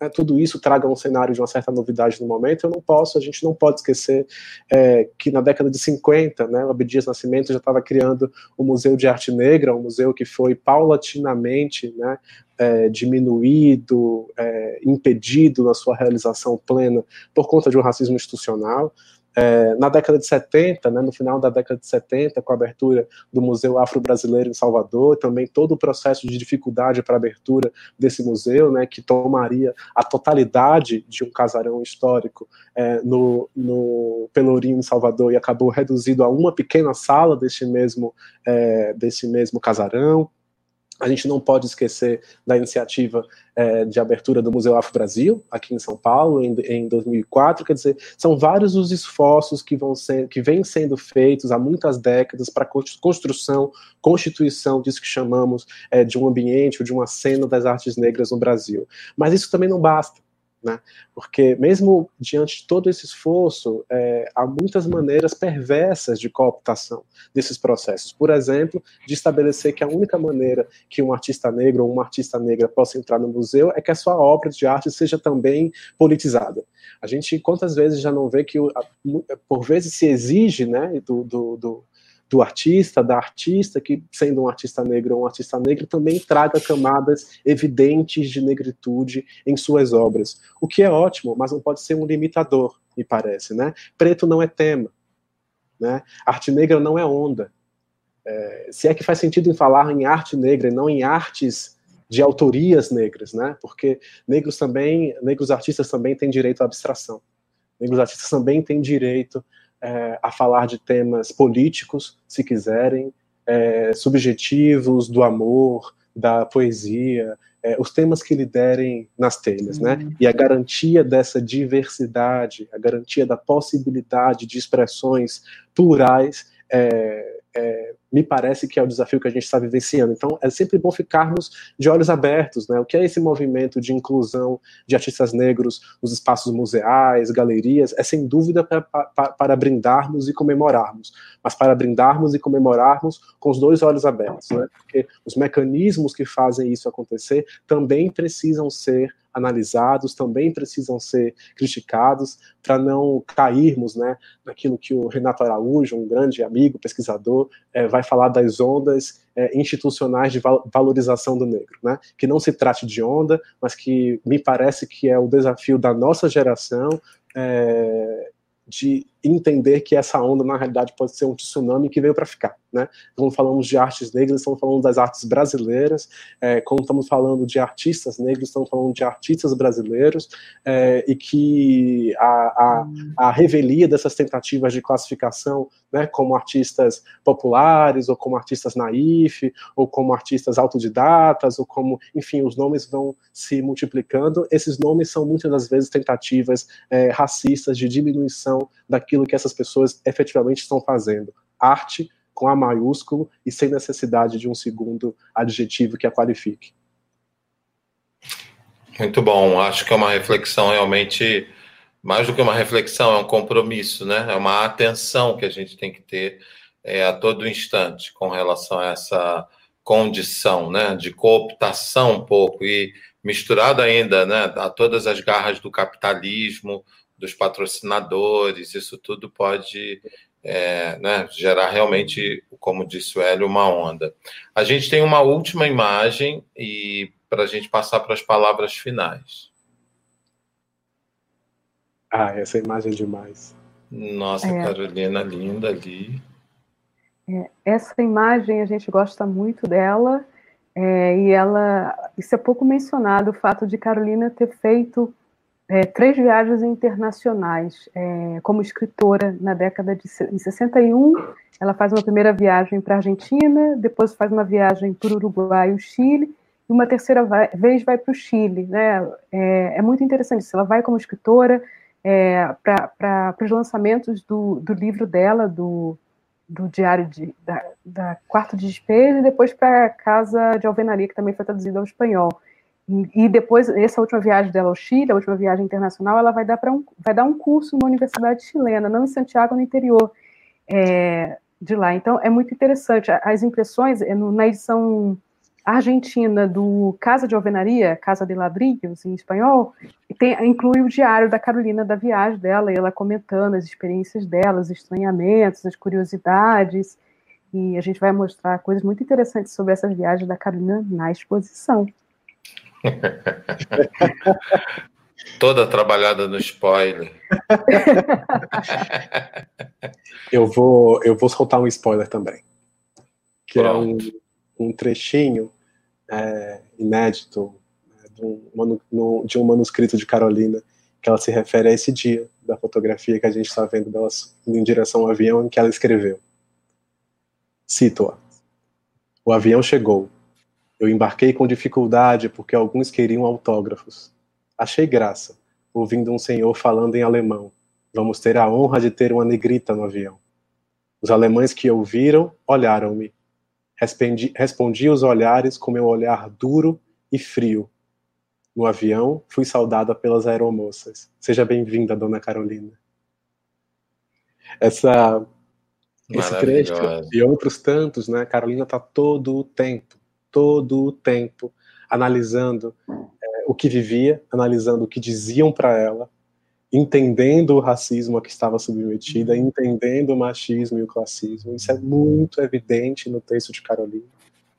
E: é, tudo isso traga um cenário de uma certa novidade no momento, eu não posso, a gente não pode esquecer é, que na década de 50, né, o Abdias Nascimento já estava criando o Museu de Arte Negra, um museu que foi paulatinamente né, é, diminuído, é, impedido na sua realização plena por conta de um racismo institucional. É, na década de 70, né, no final da década de 70, com a abertura do Museu Afro-Brasileiro em Salvador, também todo o processo de dificuldade para a abertura desse museu, né, que tomaria a totalidade de um casarão histórico é, no, no Pelourinho em Salvador e acabou reduzido a uma pequena sala desse mesmo, é, desse mesmo casarão. A gente não pode esquecer da iniciativa é, de abertura do Museu Afro Brasil, aqui em São Paulo, em, em 2004. Quer dizer, são vários os esforços que, vão ser, que vêm sendo feitos há muitas décadas para construção, constituição disso que chamamos é, de um ambiente ou de uma cena das artes negras no Brasil. Mas isso também não basta. Né? Porque mesmo diante de todo esse esforço, é, há muitas maneiras perversas de cooptação desses processos. Por exemplo, de estabelecer que a única maneira que um artista negro ou uma artista negra possa entrar no museu é que a sua obra de arte seja também politizada. A gente quantas vezes já não vê que por vezes se exige, né, do, do, do do artista, da artista, que sendo um artista negro ou um artista negro, também traga camadas evidentes de negritude em suas obras. O que é ótimo, mas não pode ser um limitador, me parece. Né? Preto não é tema. Né? Arte negra não é onda. É, se é que faz sentido em falar em arte negra e não em artes de autorias negras, né? Porque negros também, negros artistas também têm direito à abstração. Negros artistas também têm direito é, a falar de temas políticos, se quiserem, é, subjetivos, do amor, da poesia, é, os temas que liderem nas telhas, né? Uhum. E a garantia dessa diversidade, a garantia da possibilidade de expressões plurais é, é, me parece que é o desafio que a gente está vivenciando. Então, é sempre bom ficarmos de olhos abertos, né? O que é esse movimento de inclusão de artistas negros nos espaços museais, galerias? É sem dúvida para, para, para brindarmos e comemorarmos, mas para brindarmos e comemorarmos com os dois olhos abertos, né? Porque os mecanismos que fazem isso acontecer também precisam ser analisados, também precisam ser criticados para não cairmos né, naquilo que o Renato Araújo, um grande amigo, pesquisador, é, vai falar das ondas é, institucionais de valorização do negro. Né? Que não se trate de onda, mas que me parece que é o desafio da nossa geração é, de entender que essa onda, na realidade, pode ser um tsunami que veio para ficar. Né? Quando falamos de artes negras, estamos falando das artes brasileiras, é, quando estamos falando de artistas negros, estamos falando de artistas brasileiros, é, e que a, a, a, revelia dessas tentativas de classificação, né, como artistas populares, ou como artistas naif, ou como artistas autodidatas, ou como, enfim, os nomes vão se multiplicando, esses nomes são muitas das vezes tentativas é, racistas de diminuição daquilo aquilo que essas pessoas efetivamente estão fazendo. Arte com A maiúsculo e sem necessidade de um segundo adjetivo que a qualifique.
C: Muito bom. Acho que é uma reflexão realmente, mais do que uma reflexão, é um compromisso, né? É uma atenção que a gente tem que ter é, a todo instante com relação a essa condição, né? De cooptação um pouco e misturado ainda, né? A todas as garras do capitalismo, dos patrocinadores, isso tudo pode é, né, gerar realmente, como disse o Hélio, uma onda. A gente tem uma última imagem e para a gente passar para as palavras finais.
E: Ah, essa imagem é demais.
C: Nossa, é. Carolina, linda ali.
D: É, essa imagem a gente gosta muito dela é, e ela, isso é pouco mencionado, o fato de Carolina ter feito é, três viagens internacionais é, como escritora na década de em 61. Ela faz uma primeira viagem para a Argentina, depois faz uma viagem para o Uruguai e o Chile, e uma terceira vai, vez vai para o Chile. Né? É, é, muito interessante isso. Ela vai como escritora é, para os lançamentos do, do livro dela, do, do Diário de, da, da Quarto de Despejo, e depois para a Casa de Alvenaria, que também foi traduzido ao espanhol. E, depois, essa última viagem dela ao Chile, a última viagem internacional, ela vai dar, um, vai dar um curso numa universidade chilena, não em Santiago, no interior é, de lá. Então, é muito interessante. As impressões, é na edição argentina do Casa de Alvenaria, Casa de Ladrillos, em espanhol, tem, inclui o diário da Carolina da viagem dela, ela comentando as experiências dela, os estranhamentos, as curiosidades, e a gente vai mostrar coisas muito interessantes sobre essas viagens da Carolina na exposição. <laughs>
C: Toda trabalhada no spoiler. <laughs>
E: eu vou, eu vou soltar um spoiler também. Que Pronto. é um, um trechinho é, inédito né, de um, de um manuscrito de Carolina que ela se refere a esse dia da fotografia que a gente está vendo dela em direção ao avião em que ela escreveu. Cito-a. O avião chegou. Eu embarquei com dificuldade porque alguns queriam autógrafos. Achei graça, ouvindo um senhor falando em alemão. Vamos ter a honra de ter uma negrita no avião. Os alemães que ouviram olharam-me. Respondi, respondi os olhares com meu olhar duro e frio. No avião, fui saudada pelas aeromoças. Seja bem-vinda, dona Carolina. Essa, esse trecho e outros tantos, né? Carolina está todo o tempo todo o tempo analisando é, o que vivia, analisando o que diziam para ela, entendendo o racismo a que estava submetida, entendendo o machismo e o classismo. Isso é muito evidente no texto de Carolina,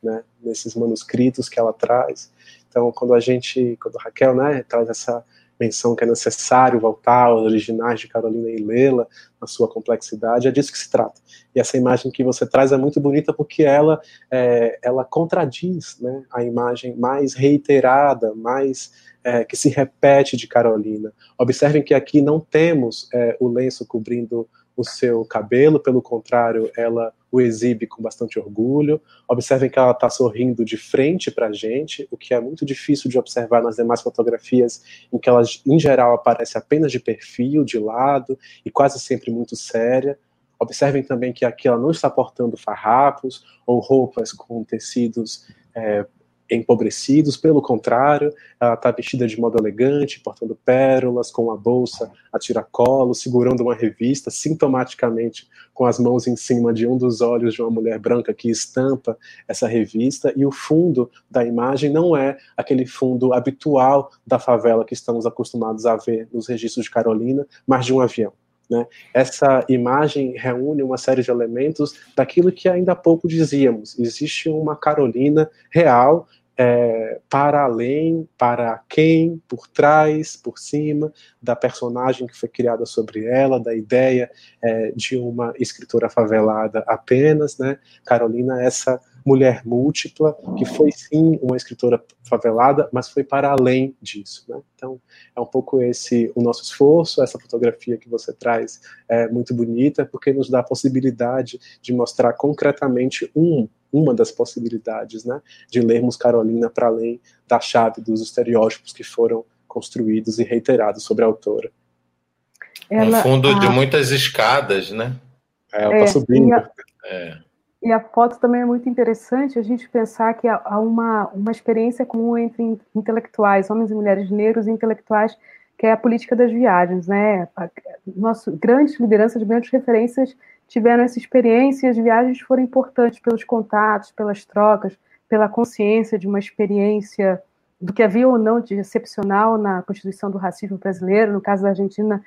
E: né, nesses manuscritos que ela traz. Então, quando a gente, quando a Raquel, né, traz essa menção que é necessário voltar aos originais de Carolina e Lela, na sua complexidade, é disso que se trata. E essa imagem que você traz é muito bonita porque ela, é, ela contradiz né, a imagem mais reiterada, mais é, que se repete de Carolina. Observem que aqui não temos é, o lenço cobrindo o seu cabelo, pelo contrário, ela o exibe com bastante orgulho. Observem que ela está sorrindo de frente para a gente, o que é muito difícil de observar nas demais fotografias, em que ela, em geral, aparece apenas de perfil, de lado, e quase sempre muito séria. Observem também que aqui ela não está portando farrapos ou roupas com tecidos é, empobrecidos, pelo contrário, ela está vestida de modo elegante, portando pérolas, com a bolsa a tiracolo, segurando uma revista, sintomaticamente com as mãos em cima de um dos olhos de uma mulher branca que estampa essa revista, e o fundo da imagem não é aquele fundo habitual da favela que estamos acostumados a ver nos registros de Carolina, mas de um avião. Né? Essa imagem reúne uma série de elementos daquilo que ainda há pouco dizíamos. Existe uma Carolina real é, para além, para quem, por trás, por cima da personagem que foi criada sobre ela, da ideia é, de uma escritora favelada apenas, né? Carolina, essa mulher múltipla, que foi sim uma escritora favelada, mas foi para além disso. Né? Então, é um pouco esse o nosso esforço, essa fotografia que você traz é muito bonita, porque nos dá a possibilidade de mostrar concretamente um uma das possibilidades, né, de lermos Carolina para além da chave dos estereótipos que foram construídos e reiterados sobre a autora.
C: Ela, um fundo a... de muitas escadas, né?
E: É, ela está é, subindo.
D: E a, é. e a, foto também é muito interessante a gente pensar que há uma, uma experiência comum entre intelectuais, homens e mulheres negros e intelectuais, que é a política das viagens, né? Nosso, grandes lideranças, grandes referências tiveram essa experiência e as viagens foram importantes pelos contatos, pelas trocas, pela consciência de uma experiência do que havia ou não de excepcional na constituição do racismo brasileiro. No caso da Argentina,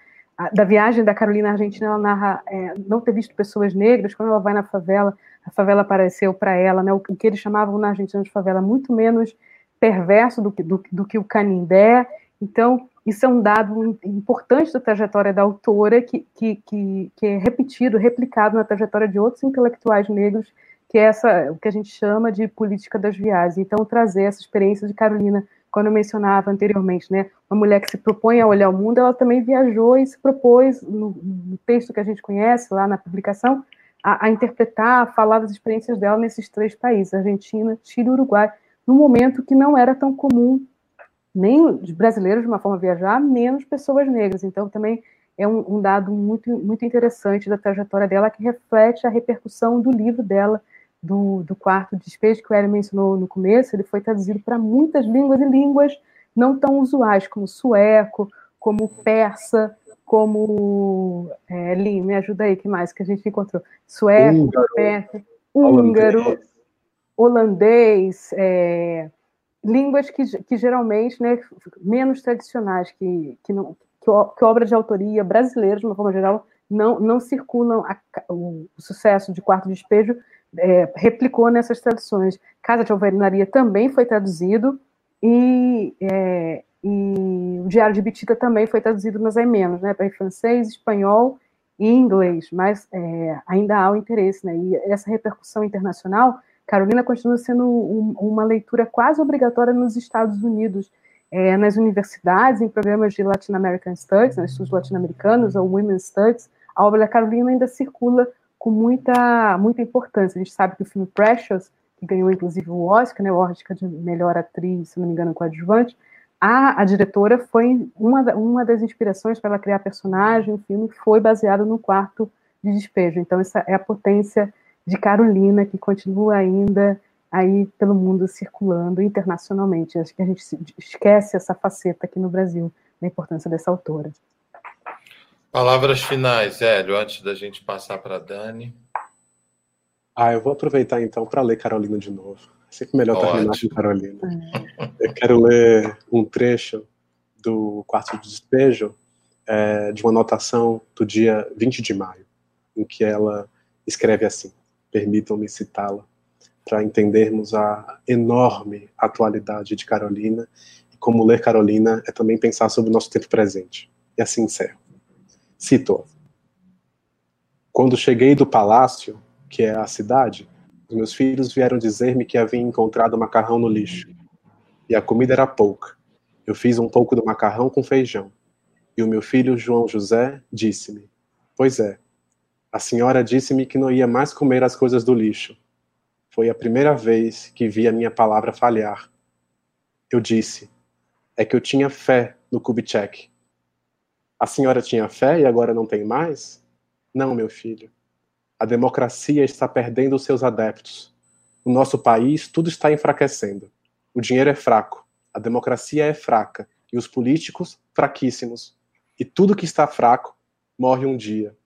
D: da viagem da Carolina Argentina, ela narra é, não ter visto pessoas negras. Quando ela vai na favela, a favela apareceu para ela, né, o, que eles chamavam na Argentina de favela muito menos perverso do que, do, do que o Canindé. Então, isso é um dado importante da trajetória da autora, que, que, que, é repetido, replicado na trajetória de outros intelectuais negros, que é essa, o que a gente chama de política das viagens. Então, trazer essa experiência de Carolina, quando eu mencionava anteriormente, né, uma mulher que se propõe a olhar o mundo, ela também viajou e se propôs, no, no texto que a gente conhece, lá na publicação, a, a, interpretar, a falar das experiências dela nesses três países, Argentina, Chile e Uruguai, num momento que não era tão comum nem os brasileiros de uma forma viajar, menos pessoas negras. Então, também é um, um, dado muito, muito interessante da trajetória dela, que reflete a repercussão do livro dela, do, do quarto despejo, que o Ellen mencionou no começo. Ele foi traduzido para muitas línguas e línguas não tão usuais, como sueco, como persa, como. É, Lin, me ajuda aí, que mais que a gente encontrou? Sueco, húngaro, persa, húngaro, holandês, holandês é, línguas que, que geralmente, né, menos tradicionais, que, que, não, que, que obras de autoria brasileiras, de uma forma geral, não, não circulam. A, o, o, sucesso de Quarto Despejo é, replicou nessas traduções. Casa de Alvenaria também foi traduzido, e, é, e o Diário de Bitita também foi traduzido, mas é menos, né, para francês, espanhol e inglês, mas é, ainda há o interesse, né, e essa repercussão internacional Carolina continua sendo um, uma leitura quase obrigatória nos Estados Unidos, é, nas universidades, em programas de Latin American Studies, né, estudos latino-americanos, ou Women Studies, a obra da Carolina ainda circula com muita, muita importância. A gente sabe que o filme Precious, que ganhou inclusive o Oscar, né, o Oscar de melhor atriz, se não me engano, coadjuvante, a, a diretora foi uma, uma das inspirações para ela criar personagem, o filme foi baseado no quarto de despejo. Então, essa é a potência de Carolina, que continua ainda aí pelo mundo circulando internacionalmente. Acho que a gente esquece essa faceta aqui no Brasil, da importância dessa autora.
C: Palavras finais, Hélio, antes da gente passar para a Dani.
E: Ah, eu vou aproveitar então para ler Carolina de novo. É sempre melhor Ótimo. terminar com Carolina. É. Eu quero ler um trecho do Quarto de Despejo, é, de uma anotação do dia 20 de maio, em que ela escreve assim: permitam-me citá-la, para entendermos a enorme atualidade de Carolina e como ler Carolina é também pensar sobre o nosso tempo presente. E assim encerro. Cito. Quando cheguei do palácio, que é a cidade, os meus filhos vieram dizer-me que haviam encontrado macarrão no lixo. E a comida era pouca. Eu fiz um pouco do macarrão com feijão. E o meu filho João José disse-me: Pois é, a senhora disse-me que não ia mais comer as coisas do lixo. Foi a primeira vez que vi a minha palavra falhar. Eu disse: é que eu tinha fé no Kubitschek. A senhora tinha fé e agora não tem mais? Não, meu filho. A democracia está perdendo seus adeptos. No nosso país, tudo está enfraquecendo. O dinheiro é fraco, a democracia é fraca e os políticos fraquíssimos. E tudo que está fraco morre um dia.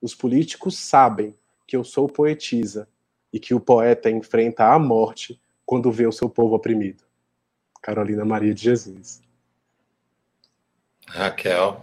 E: Os políticos sabem que eu sou poetisa e que o poeta enfrenta a morte quando vê o seu povo oprimido. Carolina Maria de Jesus.
C: Raquel.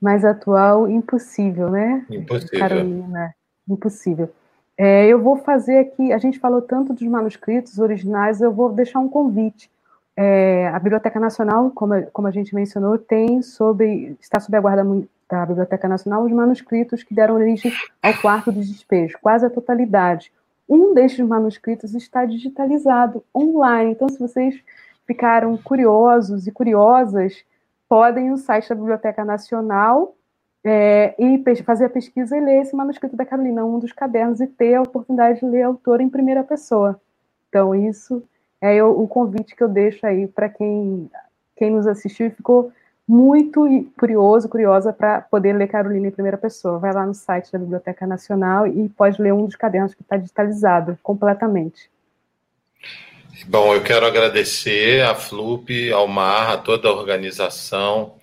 D: Mais atual, impossível, né?
C: Impossível.
D: Carolina, impossível. É, eu vou fazer aqui, a gente falou tanto dos manuscritos originais, eu vou deixar um convite. É, a Biblioteca Nacional, como, como a gente mencionou, tem sobre, está sob a guarda da Biblioteca Nacional os manuscritos que deram origem ao quarto de despejo, quase a totalidade. Um destes manuscritos está digitalizado online, então se vocês ficaram curiosos e curiosas, podem ir no site da Biblioteca Nacional é, e fazer a pesquisa e ler esse manuscrito da Carolina, um dos cadernos, e ter a oportunidade de ler a autora em primeira pessoa. Então, isso é o, o convite que eu deixo aí para quem, quem nos assistiu e ficou muito curioso, curiosa para poder ler Carolina em primeira pessoa. Vai lá no site da Biblioteca Nacional e pode ler um dos cadernos que está digitalizado completamente.
C: Bom, eu quero agradecer a Flup, ao Mar, a toda a organização,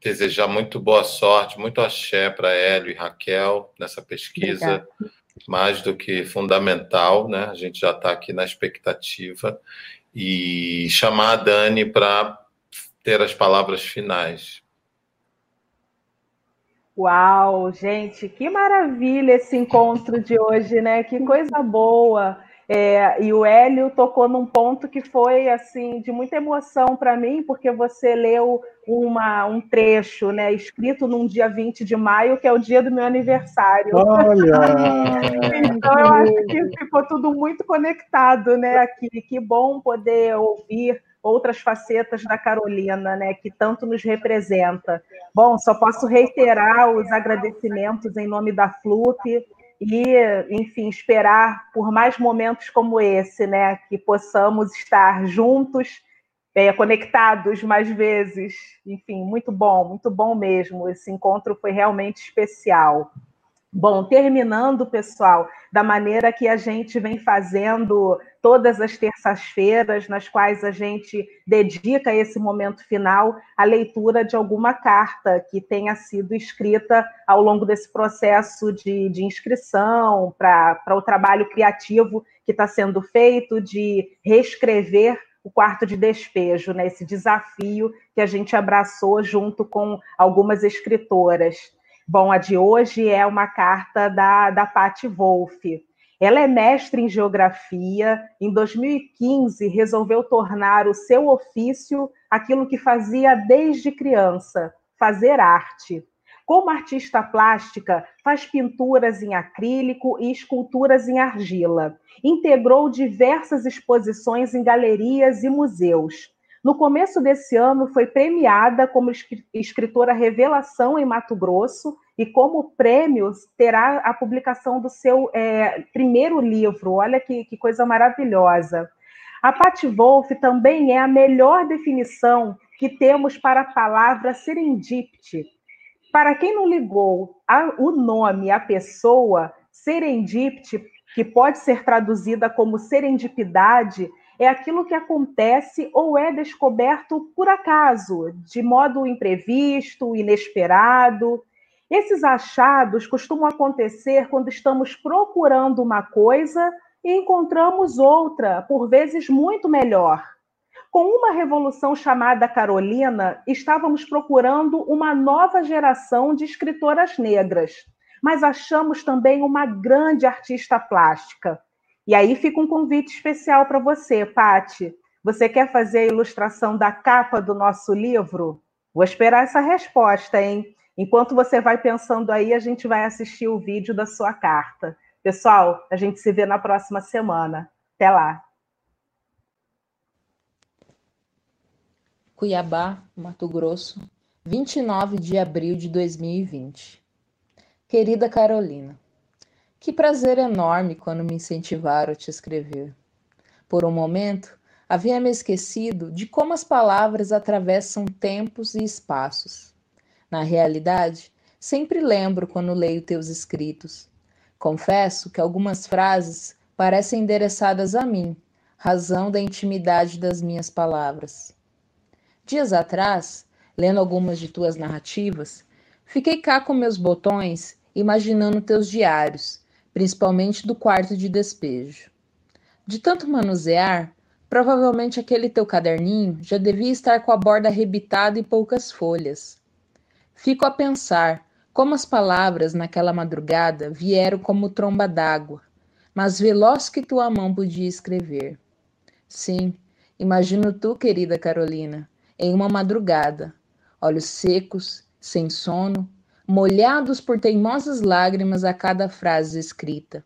C: desejar muito boa sorte, muito axé para Hélio e Raquel nessa pesquisa, Obrigada. mais do que fundamental, né? A gente já está aqui na expectativa e chamar a Dani para ter as palavras finais.
B: Uau, gente, que maravilha esse encontro de hoje, né? Que coisa boa. É, e o Hélio tocou num ponto que foi assim de muita emoção para mim, porque você leu uma, um trecho né, escrito num dia 20 de maio, que é o dia do meu aniversário.
E: Olha! <laughs>
B: então eu acho que ficou tudo muito conectado né, aqui. Que bom poder ouvir outras facetas da Carolina, né, que tanto nos representa. Bom, só posso reiterar os agradecimentos em nome da FLUP e, enfim, esperar por mais momentos como esse, né? Que possamos estar juntos, é, conectados mais vezes. Enfim, muito bom, muito bom mesmo. Esse encontro foi realmente especial. Bom, terminando, pessoal, da maneira que a gente vem fazendo todas as terças-feiras, nas quais a gente dedica esse momento final à leitura de alguma carta que tenha sido escrita ao longo desse processo de, de inscrição para o trabalho criativo que está sendo feito de reescrever o quarto de despejo, né? esse desafio que a gente abraçou junto com algumas escritoras. Bom, a de hoje é uma carta da, da Patti Wolff. Ela é mestre em geografia. Em 2015, resolveu tornar o seu ofício aquilo que fazia desde criança: fazer arte. Como artista plástica, faz pinturas em acrílico e esculturas em argila. Integrou diversas exposições em galerias e museus. No começo desse ano, foi premiada como escritora revelação em Mato Grosso e, como prêmio, terá a publicação do seu é, primeiro livro. Olha que, que coisa maravilhosa. A Pat Wolff também é a melhor definição que temos para a palavra serendipity. Para quem não ligou a, o nome, a pessoa, serendipity, que pode ser traduzida como serendipidade, é aquilo que acontece ou é descoberto por acaso, de modo imprevisto, inesperado. Esses achados costumam acontecer quando estamos procurando uma coisa e encontramos outra, por vezes muito melhor. Com uma revolução chamada Carolina, estávamos procurando uma nova geração de escritoras negras, mas achamos também uma grande artista plástica, e aí fica um convite especial para você, Pati. Você quer fazer a ilustração da capa do nosso livro? Vou esperar essa resposta, hein? Enquanto você vai pensando aí, a gente vai assistir o vídeo da sua carta. Pessoal, a gente se vê na próxima semana. Até lá.
G: Cuiabá, Mato Grosso, 29 de abril de 2020. Querida Carolina, que prazer enorme quando me incentivaram a te escrever. Por um momento, havia me esquecido de como as palavras atravessam tempos e espaços. Na realidade, sempre lembro quando leio teus escritos. Confesso que algumas frases parecem endereçadas a mim, razão da intimidade das minhas palavras. Dias atrás, lendo algumas de tuas narrativas, fiquei cá com meus botões imaginando teus diários, principalmente do quarto de despejo. De tanto manusear, provavelmente aquele teu caderninho já devia estar com a borda arrebitada e poucas folhas. Fico a pensar como as palavras naquela madrugada vieram como tromba d'água, mas veloz que tua mão podia escrever. Sim, imagino tu, querida Carolina, em uma madrugada, olhos secos, sem sono, molhados por teimosas lágrimas a cada frase escrita.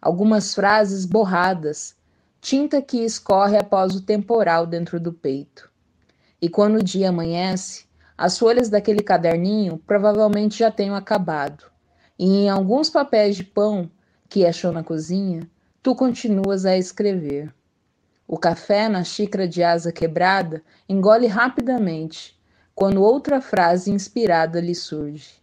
G: Algumas frases borradas, tinta que escorre após o temporal dentro do peito. E quando o dia amanhece, as folhas daquele caderninho provavelmente já tenham acabado, e em alguns papéis de pão que achou na cozinha, tu continuas a escrever. O café na xícara de asa quebrada engole rapidamente, quando outra frase inspirada lhe surge.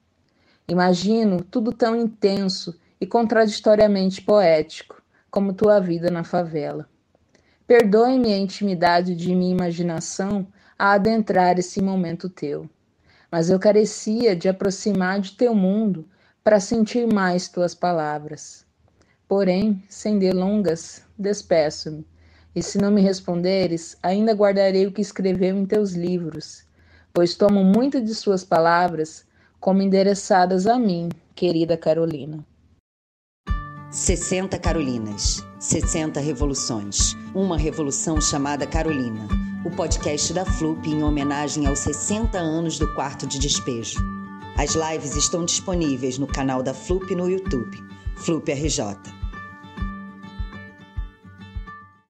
G: Imagino tudo tão intenso e contraditoriamente poético como tua vida na favela. Perdoe-me a intimidade de minha imaginação a adentrar esse momento teu. Mas eu carecia de aproximar de teu mundo para sentir mais tuas palavras. Porém, sem delongas, despeço-me, e se não me responderes, ainda guardarei o que escreveu em teus livros, pois tomo muito de suas palavras como endereçadas a mim, querida Carolina.
A: 60 Carolinas, 60 revoluções, uma revolução chamada Carolina o podcast da FLUP em homenagem aos 60 anos do quarto de despejo. As lives estão disponíveis no canal da FLUP no YouTube, FLUP RJ.